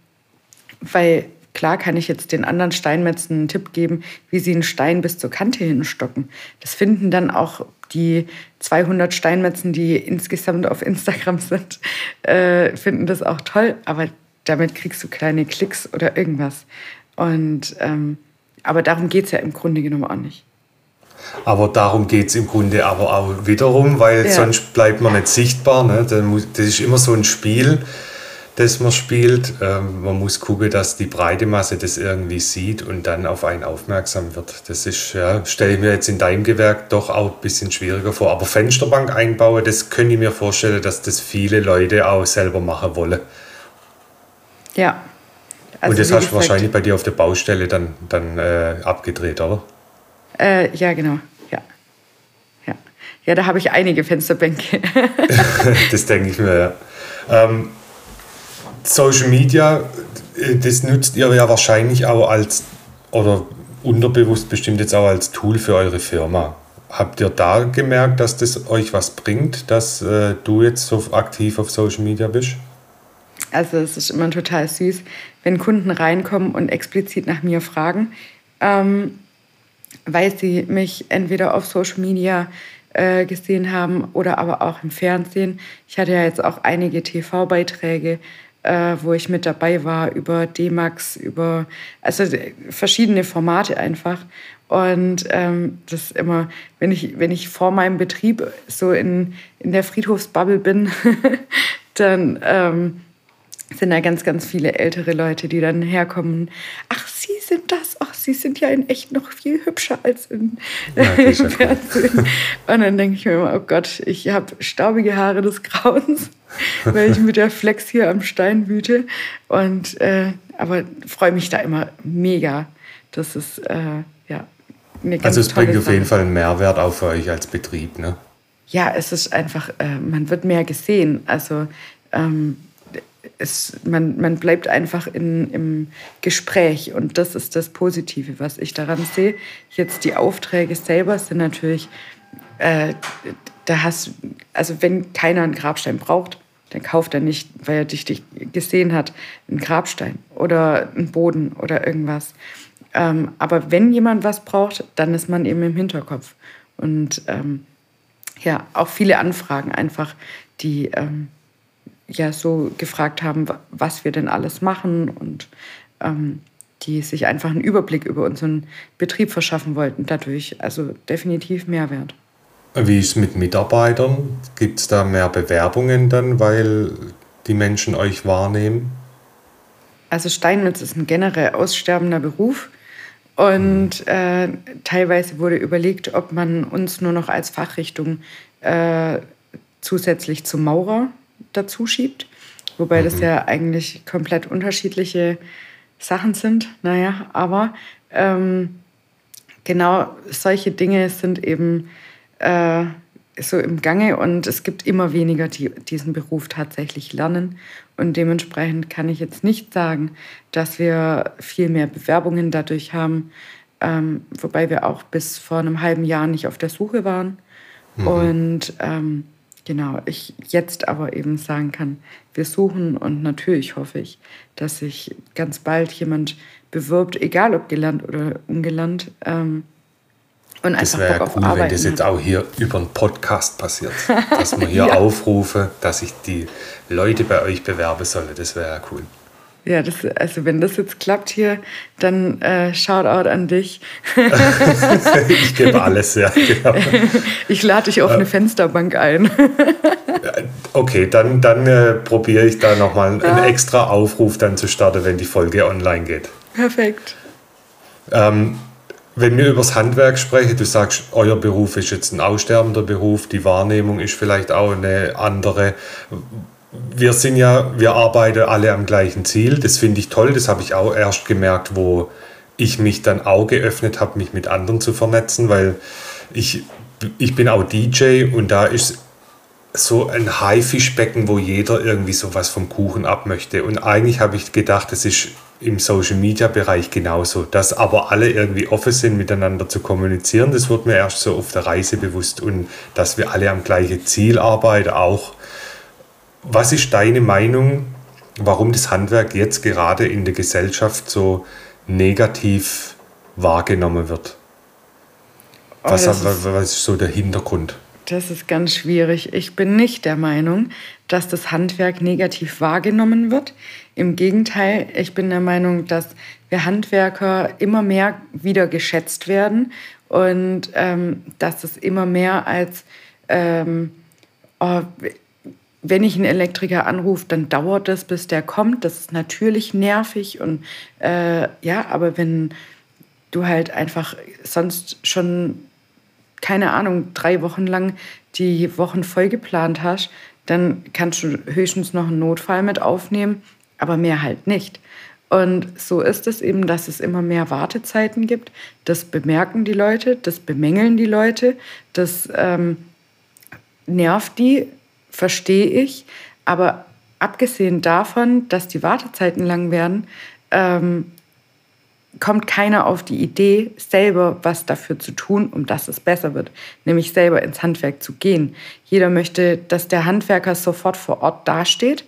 weil klar kann ich jetzt den anderen Steinmetzen einen Tipp geben, wie sie einen Stein bis zur Kante hinstocken. Das finden dann auch die 200 Steinmetzen, die insgesamt auf Instagram sind, äh, finden das auch toll, aber damit kriegst du kleine Klicks oder irgendwas. Und, ähm, aber darum geht es ja im Grunde genommen auch nicht. Aber darum geht es im Grunde aber auch wiederum, weil ja. sonst bleibt man nicht sichtbar. Ne? Das ist immer so ein Spiel, das man spielt. Ähm, man muss gucken, dass die breite Masse das irgendwie sieht und dann auf einen aufmerksam wird. Das ist, ja, stelle ich mir jetzt in deinem Gewerk doch auch ein bisschen schwieriger vor. Aber Fensterbank einbauen, das könnte ich mir vorstellen, dass das viele Leute auch selber machen wollen. Ja, also und das hast du wahrscheinlich bei dir auf der Baustelle dann, dann äh, abgedreht, oder? Äh, ja, genau. Ja, da habe ich einige Fensterbänke. das denke ich mir, ja. Ähm, Social Media, äh, das nutzt ihr ja wahrscheinlich auch als, oder unterbewusst bestimmt jetzt auch als Tool für eure Firma. Habt ihr da gemerkt, dass das euch was bringt, dass äh, du jetzt so aktiv auf Social Media bist? Also es ist immer total süß, wenn Kunden reinkommen und explizit nach mir fragen, ähm, weil sie mich entweder auf Social Media äh, gesehen haben oder aber auch im Fernsehen. Ich hatte ja jetzt auch einige TV-Beiträge, äh, wo ich mit dabei war über D-Max, über also verschiedene Formate einfach. Und ähm, das immer, wenn ich, wenn ich vor meinem Betrieb so in, in der Friedhofsbubble bin, dann ähm, sind da ganz, ganz viele ältere Leute, die dann herkommen. Ach, Sie sind das. Sie sind ja in echt noch viel hübscher als in, ja, im Fernsehen. Und dann denke ich mir immer, oh Gott, ich habe staubige Haare des Grauens, weil ich mit der Flex hier am Stein wüte. Und, äh, aber freue mich da immer mega. Das ist, äh, ja, eine ganz Also es bringt auf jeden Fall einen Mehrwert auch für euch als Betrieb, ne? Ja, es ist einfach, äh, man wird mehr gesehen. Also ähm, es, man, man bleibt einfach in, im Gespräch und das ist das Positive, was ich daran sehe. Jetzt die Aufträge selber sind natürlich, äh, da hast also wenn keiner einen Grabstein braucht, dann kauft er nicht, weil er dich, dich gesehen hat, einen Grabstein oder einen Boden oder irgendwas. Ähm, aber wenn jemand was braucht, dann ist man eben im Hinterkopf. Und ähm, ja, auch viele Anfragen einfach, die ähm, ja so gefragt haben, was wir denn alles machen und ähm, die sich einfach einen Überblick über unseren Betrieb verschaffen wollten dadurch. Also definitiv Mehrwert. Wie ist es mit Mitarbeitern? Gibt es da mehr Bewerbungen dann, weil die Menschen euch wahrnehmen? Also Steinmetz ist ein generell aussterbender Beruf. Und äh, teilweise wurde überlegt, ob man uns nur noch als Fachrichtung äh, zusätzlich zum Maurer dazu schiebt. Wobei mhm. das ja eigentlich komplett unterschiedliche Sachen sind. Naja, aber ähm, genau solche Dinge sind eben äh, so im Gange und es gibt immer weniger, die diesen Beruf tatsächlich lernen. Und dementsprechend kann ich jetzt nicht sagen, dass wir viel mehr Bewerbungen dadurch haben, ähm, wobei wir auch bis vor einem halben Jahr nicht auf der Suche waren. Mhm. Und ähm, genau, ich jetzt aber eben sagen kann, wir suchen und natürlich hoffe ich, dass sich ganz bald jemand bewirbt, egal ob gelernt oder ungelernt. Ähm, und das wäre cool, wenn das jetzt auch hier über einen Podcast passiert. Dass man hier ja. aufrufe, dass sich die Leute bei euch bewerben sollen. Das wäre cool. Ja, das, also wenn das jetzt klappt hier, dann äh, Shoutout an dich. ich gebe alles, ja, genau. Ich lade dich auf äh, eine Fensterbank ein. okay, dann, dann äh, probiere ich da nochmal ja. einen extra Aufruf dann zu starten, wenn die Folge online geht. Perfekt. Ähm, wenn wir über das Handwerk sprechen, du sagst, euer Beruf ist jetzt ein aussterbender Beruf, die Wahrnehmung ist vielleicht auch eine andere. Wir sind ja, wir arbeiten alle am gleichen Ziel. Das finde ich toll. Das habe ich auch erst gemerkt, wo ich mich dann auch geöffnet habe, mich mit anderen zu vernetzen, weil ich, ich bin auch DJ und da ist so ein Haifischbecken, wo jeder irgendwie sowas vom Kuchen ab möchte. Und eigentlich habe ich gedacht, das ist im Social Media Bereich genauso, dass aber alle irgendwie offen sind, miteinander zu kommunizieren. Das wird mir erst so auf der Reise bewusst und dass wir alle am gleichen Ziel arbeiten auch. Was ist deine Meinung, warum das Handwerk jetzt gerade in der Gesellschaft so negativ wahrgenommen wird? Oh, was, ist, was ist so der Hintergrund? Das ist ganz schwierig. Ich bin nicht der Meinung, dass das Handwerk negativ wahrgenommen wird. Im Gegenteil, ich bin der Meinung, dass wir Handwerker immer mehr wieder geschätzt werden und ähm, dass es immer mehr als, ähm, oh, wenn ich einen Elektriker anrufe, dann dauert es, bis der kommt. Das ist natürlich nervig und äh, ja, aber wenn du halt einfach sonst schon keine Ahnung, drei Wochen lang die Wochen voll geplant hast, dann kannst du höchstens noch einen Notfall mit aufnehmen, aber mehr halt nicht. Und so ist es eben, dass es immer mehr Wartezeiten gibt. Das bemerken die Leute, das bemängeln die Leute, das ähm, nervt die, verstehe ich. Aber abgesehen davon, dass die Wartezeiten lang werden, ähm, kommt keiner auf die Idee, selber was dafür zu tun, um dass es besser wird, nämlich selber ins Handwerk zu gehen. Jeder möchte, dass der Handwerker sofort vor Ort dasteht,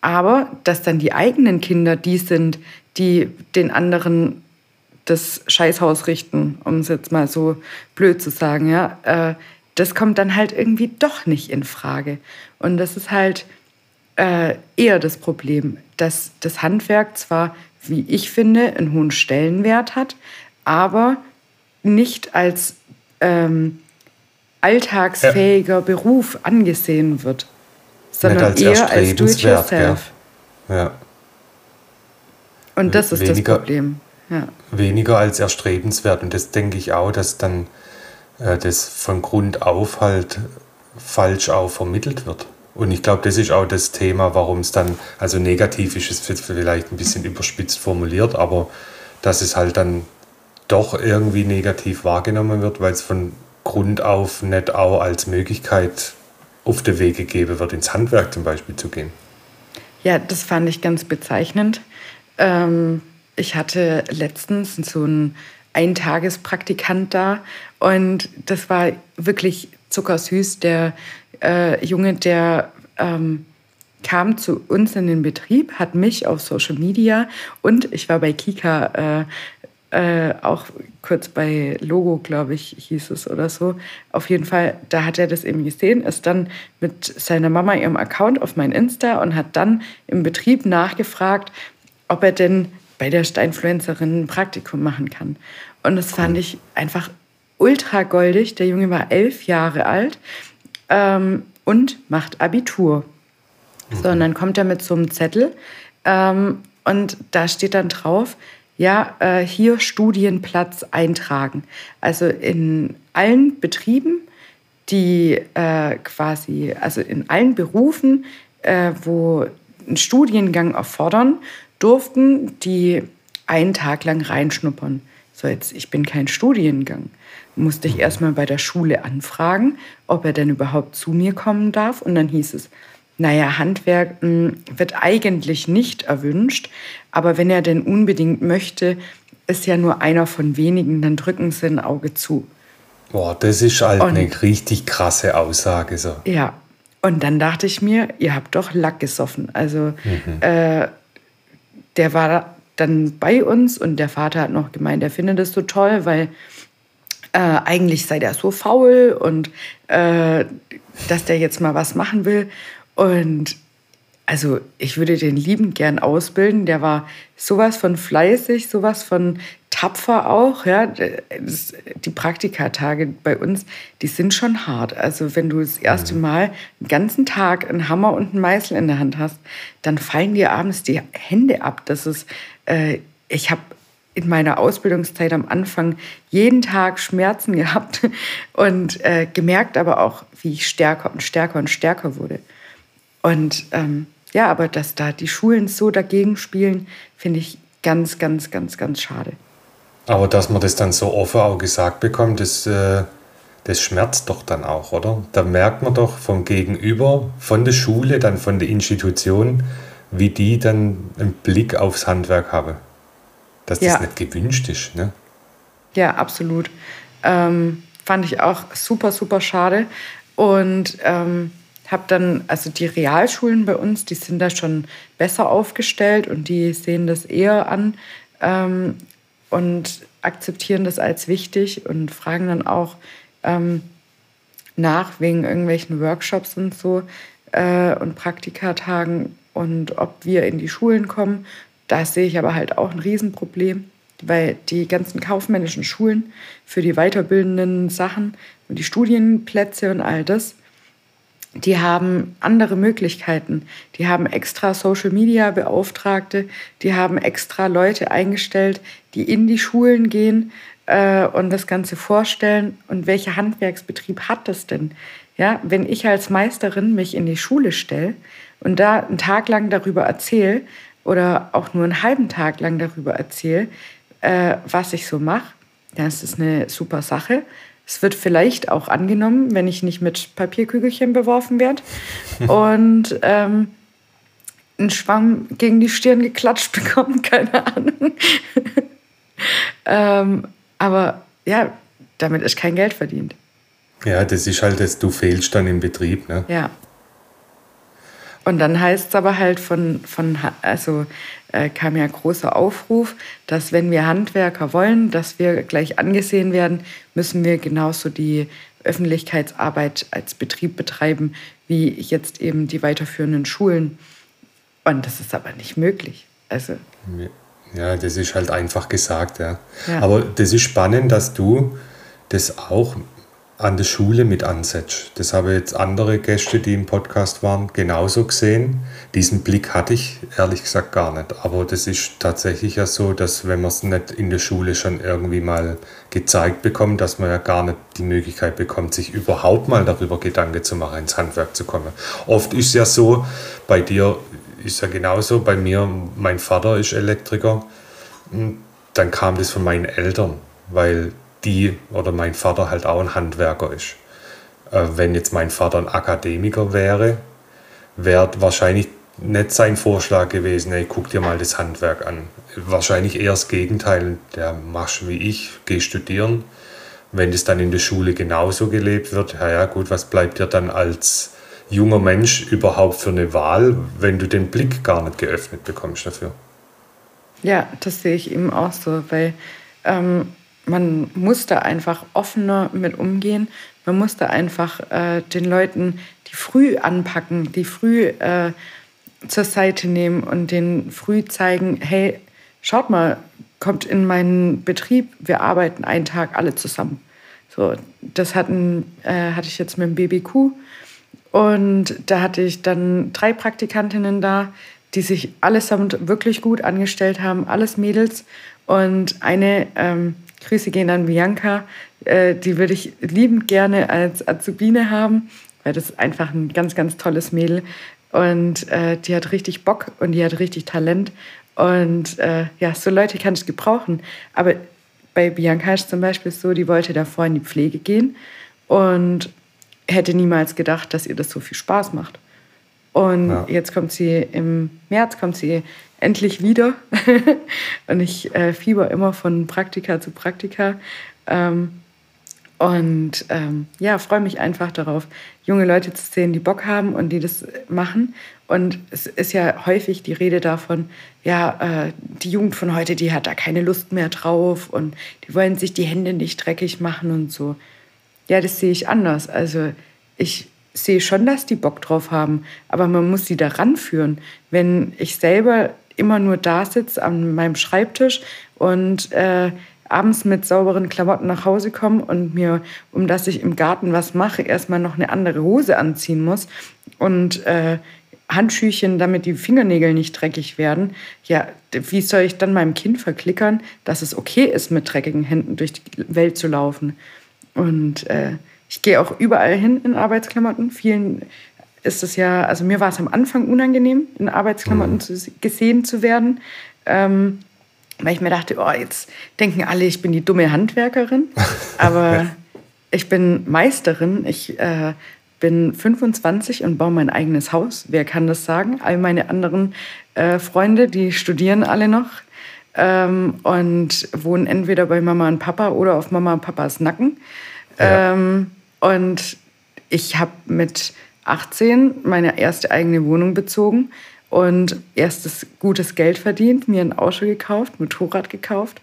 aber dass dann die eigenen Kinder die sind, die den anderen das Scheißhaus richten, um es jetzt mal so blöd zu sagen, ja, äh, das kommt dann halt irgendwie doch nicht in Frage. Und das ist halt äh, eher das Problem, dass das Handwerk zwar wie ich finde, einen hohen Stellenwert hat, aber nicht als ähm, alltagsfähiger ja. Beruf angesehen wird, sondern als eher als Do-it-yourself. Ja. ja. Und das ist weniger, das Problem. Ja. Weniger als erstrebenswert. Und das denke ich auch, dass dann das von Grund auf halt falsch auch vermittelt wird. Und ich glaube, das ist auch das Thema, warum es dann, also negativ ist es vielleicht ein bisschen überspitzt formuliert, aber dass es halt dann doch irgendwie negativ wahrgenommen wird, weil es von Grund auf nicht auch als Möglichkeit auf den Weg gegeben wird, ins Handwerk zum Beispiel zu gehen. Ja, das fand ich ganz bezeichnend. Ähm, ich hatte letztens so einen Eintagespraktikant da und das war wirklich zuckersüß. Der äh, Junge, der ähm, kam zu uns in den Betrieb, hat mich auf Social Media und ich war bei Kika äh, äh, auch kurz bei Logo, glaube ich, hieß es oder so. Auf jeden Fall, da hat er das eben gesehen, ist dann mit seiner Mama ihrem Account auf mein Insta und hat dann im Betrieb nachgefragt, ob er denn bei der Steinfluencerin ein Praktikum machen kann. Und das fand ich einfach ultra goldig. Der Junge war elf Jahre alt ähm, und macht Abitur. Mhm. So, und dann kommt er mit so einem Zettel ähm, und da steht dann drauf, ja, äh, hier Studienplatz eintragen. Also in allen Betrieben, die äh, quasi, also in allen Berufen, äh, wo einen Studiengang erfordern, durften die einen Tag lang reinschnuppern. So, jetzt, ich bin kein Studiengang musste ich erstmal bei der Schule anfragen, ob er denn überhaupt zu mir kommen darf. Und dann hieß es, naja, Handwerk mh, wird eigentlich nicht erwünscht, aber wenn er denn unbedingt möchte, ist ja nur einer von wenigen, dann drücken Sie ein Auge zu. Boah, das ist halt und, eine richtig krasse Aussage. So. Ja, und dann dachte ich mir, ihr habt doch Lack gesoffen. Also mhm. äh, der war dann bei uns und der Vater hat noch gemeint, er findet das so toll, weil äh, eigentlich sei der so faul und äh, dass der jetzt mal was machen will. Und also ich würde den liebend gern ausbilden. Der war sowas von fleißig, sowas von tapfer auch. Ja, das, die Praktikatage bei uns, die sind schon hart. Also wenn du das erste mhm. Mal einen ganzen Tag einen Hammer und einen Meißel in der Hand hast, dann fallen dir abends die Hände ab. Das ist, äh, ich habe in meiner Ausbildungszeit am Anfang jeden Tag Schmerzen gehabt und äh, gemerkt aber auch, wie ich stärker und stärker und stärker wurde. Und ähm, ja, aber dass da die Schulen so dagegen spielen, finde ich ganz, ganz, ganz, ganz schade. Aber dass man das dann so offen auch gesagt bekommt, das, äh, das schmerzt doch dann auch, oder? Da merkt man doch vom Gegenüber, von der Schule, dann von der Institution, wie die dann einen Blick aufs Handwerk haben. Dass das ja. nicht gewünscht ist. Ne? Ja, absolut. Ähm, fand ich auch super, super schade. Und ähm, habe dann, also die Realschulen bei uns, die sind da schon besser aufgestellt und die sehen das eher an ähm, und akzeptieren das als wichtig und fragen dann auch ähm, nach wegen irgendwelchen Workshops und so äh, und Praktikatagen und ob wir in die Schulen kommen. Da sehe ich aber halt auch ein Riesenproblem, weil die ganzen kaufmännischen Schulen für die weiterbildenden Sachen und die Studienplätze und all das, die haben andere Möglichkeiten. Die haben extra Social Media Beauftragte, die haben extra Leute eingestellt, die in die Schulen gehen äh, und das Ganze vorstellen. Und welcher Handwerksbetrieb hat das denn? Ja, wenn ich als Meisterin mich in die Schule stelle und da einen Tag lang darüber erzähle oder auch nur einen halben Tag lang darüber erzähle, äh, was ich so mache, dann ist das eine super Sache. Es wird vielleicht auch angenommen, wenn ich nicht mit Papierkügelchen beworfen werde. Und ähm, einen Schwamm gegen die Stirn geklatscht bekommen, keine Ahnung. ähm, aber ja, damit ist kein Geld verdient. Ja, das ist halt, dass du fehlst dann im Betrieb. Ne? Ja. Und dann heißt es aber halt von, von also äh, kam ja großer Aufruf, dass wenn wir Handwerker wollen, dass wir gleich angesehen werden, müssen wir genauso die Öffentlichkeitsarbeit als Betrieb betreiben, wie jetzt eben die weiterführenden Schulen. Und das ist aber nicht möglich. Also. Ja, das ist halt einfach gesagt, ja. ja. Aber das ist spannend, dass du das auch an der Schule mit ansetzt. Das habe jetzt andere Gäste, die im Podcast waren, genauso gesehen. Diesen Blick hatte ich ehrlich gesagt gar nicht. Aber das ist tatsächlich ja so, dass wenn man es nicht in der Schule schon irgendwie mal gezeigt bekommt, dass man ja gar nicht die Möglichkeit bekommt, sich überhaupt mal darüber Gedanken zu machen, ins Handwerk zu kommen. Oft ist ja so, bei dir ist ja genauso, bei mir, mein Vater ist Elektriker, hm, dann kam das von meinen Eltern, weil die oder mein Vater halt auch ein Handwerker ist. Äh, wenn jetzt mein Vater ein Akademiker wäre, wäre wahrscheinlich nicht sein Vorschlag gewesen, ey, guck dir mal das Handwerk an. Wahrscheinlich eher das Gegenteil, der machst wie ich, geh studieren. Wenn das dann in der Schule genauso gelebt wird, ja, ja gut, was bleibt dir dann als junger Mensch überhaupt für eine Wahl, wenn du den Blick gar nicht geöffnet bekommst dafür? Ja, das sehe ich eben auch so, weil ähm, man muss da einfach offener mit umgehen. Man muss da einfach äh, den Leuten, die früh anpacken, die früh äh, zur Seite nehmen und denen früh zeigen, hey, schaut mal, kommt in meinen Betrieb, wir arbeiten einen Tag alle zusammen. So, das hatten, äh, hatte ich jetzt mit dem BBQ und da hatte ich dann drei Praktikantinnen da, die sich allesamt wirklich gut angestellt haben, alles Mädels und eine ähm, Grüße gehen an Bianca. Äh, die würde ich liebend gerne als Azubine haben, weil das ist einfach ein ganz, ganz tolles Mädel. Und äh, die hat richtig Bock und die hat richtig Talent. Und äh, ja, so Leute kann ich gebrauchen. Aber bei Bianca ist zum Beispiel so, die wollte davor in die Pflege gehen und hätte niemals gedacht, dass ihr das so viel Spaß macht. Und ja. jetzt kommt sie im März, kommt sie endlich wieder. und ich äh, fieber immer von Praktika zu Praktika. Ähm, Und ähm, ja, freue mich einfach darauf, junge Leute zu sehen, die Bock haben und die das machen. Und es ist ja häufig die Rede davon, ja, äh, die Jugend von heute, die hat da keine Lust mehr drauf und die wollen sich die Hände nicht dreckig machen und so. Ja, das sehe ich anders. Also ich sehe schon, dass die Bock drauf haben, aber man muss sie da ranführen. Wenn ich selber immer nur da sitze an meinem Schreibtisch und äh, abends mit sauberen Klamotten nach Hause komme und mir, um dass ich im Garten was mache, erstmal noch eine andere Hose anziehen muss und äh, Handschüchen, damit die Fingernägel nicht dreckig werden. Ja, wie soll ich dann meinem Kind verklickern, dass es okay ist, mit dreckigen Händen durch die Welt zu laufen? Und äh, ich gehe auch überall hin in Arbeitsklamotten. Vielen ist es ja, also mir war es am Anfang unangenehm, in Arbeitsklamotten mhm. zu, gesehen zu werden. Ähm, weil ich mir dachte, oh, jetzt denken alle, ich bin die dumme Handwerkerin. Aber ich bin Meisterin. Ich äh, bin 25 und baue mein eigenes Haus. Wer kann das sagen? All meine anderen äh, Freunde, die studieren alle noch ähm, und wohnen entweder bei Mama und Papa oder auf Mama und Papas Nacken. Ja. Ähm, und ich habe mit 18 meine erste eigene Wohnung bezogen und erstes gutes Geld verdient, mir ein Auto gekauft, Motorrad gekauft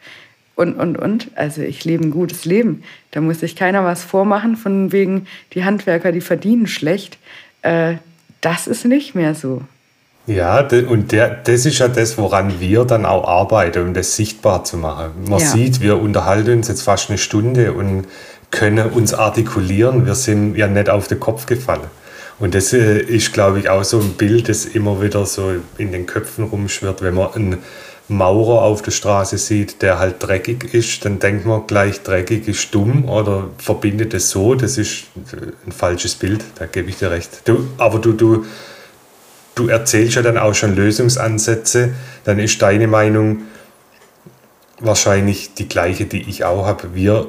und, und, und. Also ich lebe ein gutes Leben. Da muss sich keiner was vormachen, von wegen, die Handwerker, die verdienen schlecht. Äh, das ist nicht mehr so. Ja, und der, das ist ja das, woran wir dann auch arbeiten, um das sichtbar zu machen. Man ja. sieht, wir unterhalten uns jetzt fast eine Stunde und können uns artikulieren. Wir sind ja nicht auf den Kopf gefallen. Und das äh, ist, glaube ich, auch so ein Bild, das immer wieder so in den Köpfen rumschwirrt, wenn man einen Maurer auf der Straße sieht, der halt dreckig ist, dann denkt man gleich, dreckig ist dumm oder verbindet es so. Das ist ein falsches Bild, da gebe ich dir recht. Du, aber du, du, du erzählst ja dann auch schon Lösungsansätze, dann ist deine Meinung wahrscheinlich die gleiche, die ich auch habe. Wir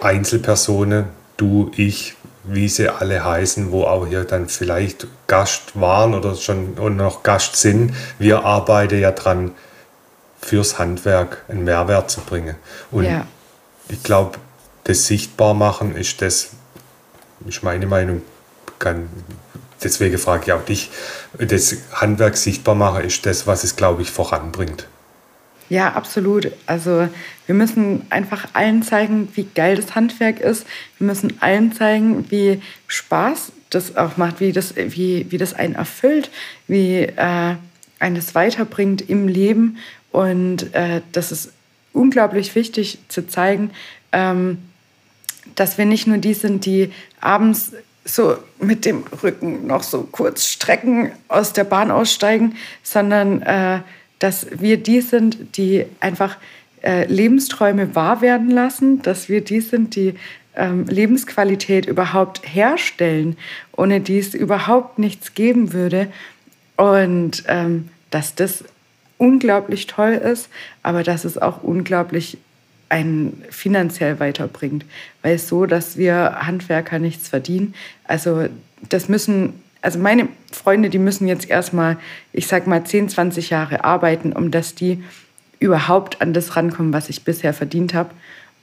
Einzelpersonen, du, ich, wie sie alle heißen, wo auch hier dann vielleicht Gast waren oder schon und noch Gast sind. Wir arbeiten ja dran, fürs Handwerk einen Mehrwert zu bringen. Und ja. ich glaube, das Sichtbarmachen ist das, ist meine Meinung, kann, deswegen frage ich auch dich, das Handwerk sichtbar machen ist das, was es, glaube ich, voranbringt. Ja, absolut. Also wir müssen einfach allen zeigen, wie geil das Handwerk ist. Wir müssen allen zeigen, wie Spaß das auch macht, wie das, wie, wie das einen erfüllt, wie äh, einen das weiterbringt im Leben. Und äh, das ist unglaublich wichtig zu zeigen, ähm, dass wir nicht nur die sind, die abends so mit dem Rücken noch so kurz strecken, aus der Bahn aussteigen, sondern äh, dass wir die sind, die einfach äh, Lebensträume wahr werden lassen, dass wir die sind, die ähm, Lebensqualität überhaupt herstellen, ohne die es überhaupt nichts geben würde. Und ähm, dass das unglaublich toll ist, aber dass es auch unglaublich einen finanziell weiterbringt. Weil so, dass wir Handwerker nichts verdienen. Also das müssen also meine Freunde, die müssen jetzt erstmal, ich sag mal, 10, 20 Jahre arbeiten, um dass die überhaupt an das rankommen, was ich bisher verdient habe.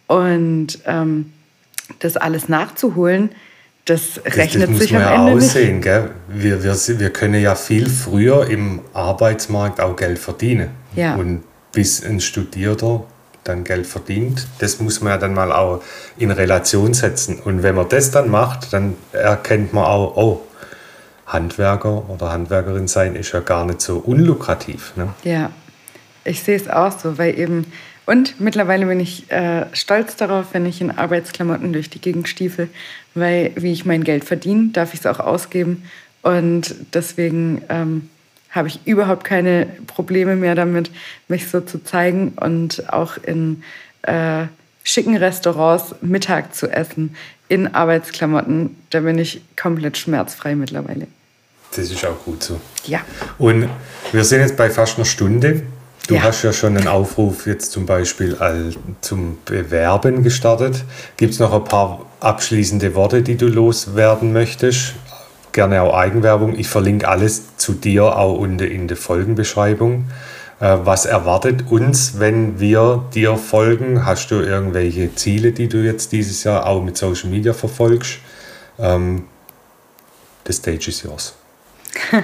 Und ähm, das alles nachzuholen, das rechnet das, das sich am Ende aussehen, nicht. Gell? Wir, wir, wir können ja viel früher im Arbeitsmarkt auch Geld verdienen. Ja. Und bis ein Studierter dann Geld verdient, das muss man ja dann mal auch in Relation setzen. Und wenn man das dann macht, dann erkennt man auch, oh, Handwerker oder Handwerkerin sein ist ja gar nicht so unlukrativ. Ne? Ja, ich sehe es auch so, weil eben, und mittlerweile bin ich äh, stolz darauf, wenn ich in Arbeitsklamotten durch die Gegend stiefel, weil wie ich mein Geld verdiene, darf ich es auch ausgeben. Und deswegen ähm, habe ich überhaupt keine Probleme mehr damit, mich so zu zeigen und auch in äh, schicken Restaurants Mittag zu essen in Arbeitsklamotten. Da bin ich komplett schmerzfrei mittlerweile. Das ist auch gut so. Ja. Und wir sind jetzt bei fast einer Stunde. Du ja. hast ja schon einen Aufruf jetzt zum Beispiel zum Bewerben gestartet. Gibt es noch ein paar abschließende Worte, die du loswerden möchtest? Gerne auch Eigenwerbung. Ich verlinke alles zu dir auch unten in der Folgenbeschreibung. Äh, was erwartet uns, wenn wir dir folgen? Hast du irgendwelche Ziele, die du jetzt dieses Jahr auch mit Social Media verfolgst? Ähm, the stage is yours.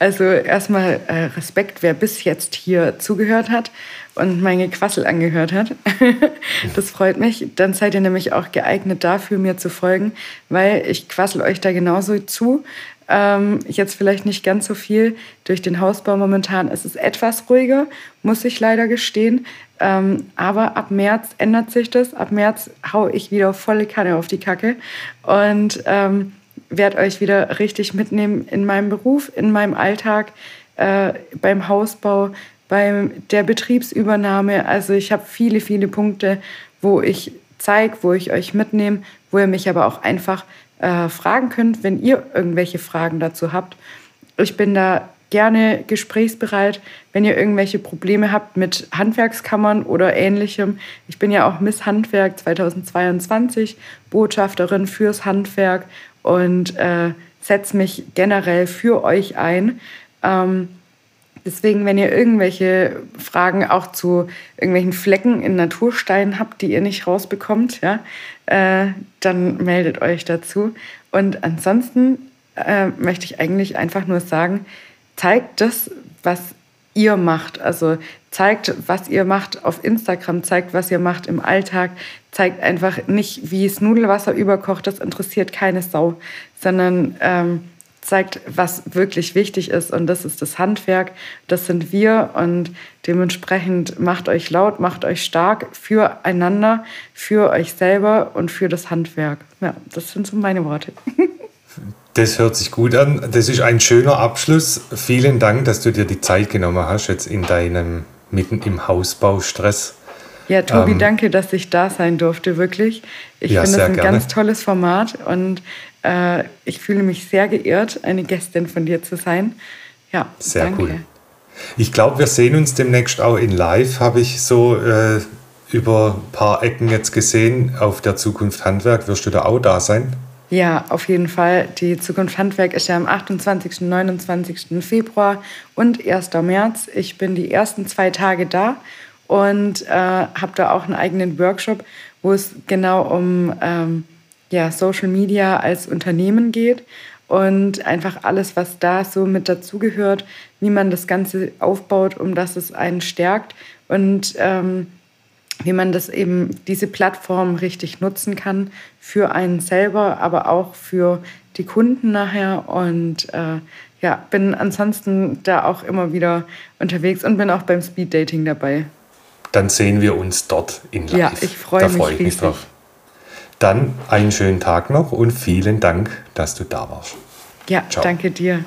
Also erstmal äh, Respekt, wer bis jetzt hier zugehört hat und meine Quassel angehört hat. das freut mich. Dann seid ihr nämlich auch geeignet dafür, mir zu folgen, weil ich quassel euch da genauso zu. Ähm, jetzt vielleicht nicht ganz so viel durch den Hausbau momentan. ist Es etwas ruhiger, muss ich leider gestehen. Ähm, aber ab März ändert sich das. Ab März hau ich wieder volle Kanne auf die Kacke und ähm, werde euch wieder richtig mitnehmen in meinem Beruf, in meinem Alltag, äh, beim Hausbau, bei der Betriebsübernahme. Also ich habe viele, viele Punkte, wo ich zeige, wo ich euch mitnehme, wo ihr mich aber auch einfach äh, fragen könnt, wenn ihr irgendwelche Fragen dazu habt. Ich bin da gerne gesprächsbereit, wenn ihr irgendwelche Probleme habt mit Handwerkskammern oder ähnlichem. Ich bin ja auch Miss Handwerk 2022, Botschafterin fürs Handwerk und äh, setze mich generell für euch ein. Ähm, Deswegen, wenn ihr irgendwelche Fragen auch zu irgendwelchen Flecken in Natursteinen habt, die ihr nicht rausbekommt, ja, äh, dann meldet euch dazu. Und ansonsten äh, möchte ich eigentlich einfach nur sagen, zeigt das, was ihr macht. Also zeigt, was ihr macht auf Instagram, zeigt, was ihr macht im Alltag, zeigt einfach nicht, wie es Nudelwasser überkocht, das interessiert keine Sau, sondern ähm, zeigt, was wirklich wichtig ist. Und das ist das Handwerk, das sind wir. Und dementsprechend macht euch laut, macht euch stark füreinander, für euch selber und für das Handwerk. Ja, das sind so meine Worte. Das hört sich gut an. Das ist ein schöner Abschluss. Vielen Dank, dass du dir die Zeit genommen hast, jetzt in deinem mitten im Hausbaustress. Ja, Tobi, ähm, danke, dass ich da sein durfte, wirklich. Ich ja, finde es ein gerne. ganz tolles Format und äh, ich fühle mich sehr geehrt, eine Gästin von dir zu sein. Ja, sehr danke. cool. Ich glaube, wir sehen uns demnächst auch in Live, habe ich so äh, über ein paar Ecken jetzt gesehen. Auf der Zukunft Handwerk wirst du da auch da sein? Ja, auf jeden Fall. Die Zukunft Handwerk ist ja am 28., 29. Februar und 1. März. Ich bin die ersten zwei Tage da und äh, habe da auch einen eigenen Workshop, wo es genau um ähm, ja, Social Media als Unternehmen geht und einfach alles, was da so mit dazugehört, wie man das Ganze aufbaut, um dass es einen stärkt und ähm, wie man das eben, diese Plattform richtig nutzen kann für einen selber, aber auch für die Kunden nachher. Und äh, ja, bin ansonsten da auch immer wieder unterwegs und bin auch beim Speed Dating dabei. Dann sehen wir uns dort in live. Ja, ich freue mich, freu ich mich drauf. Dann einen schönen Tag noch und vielen Dank, dass du da warst. Ja, Ciao. danke dir.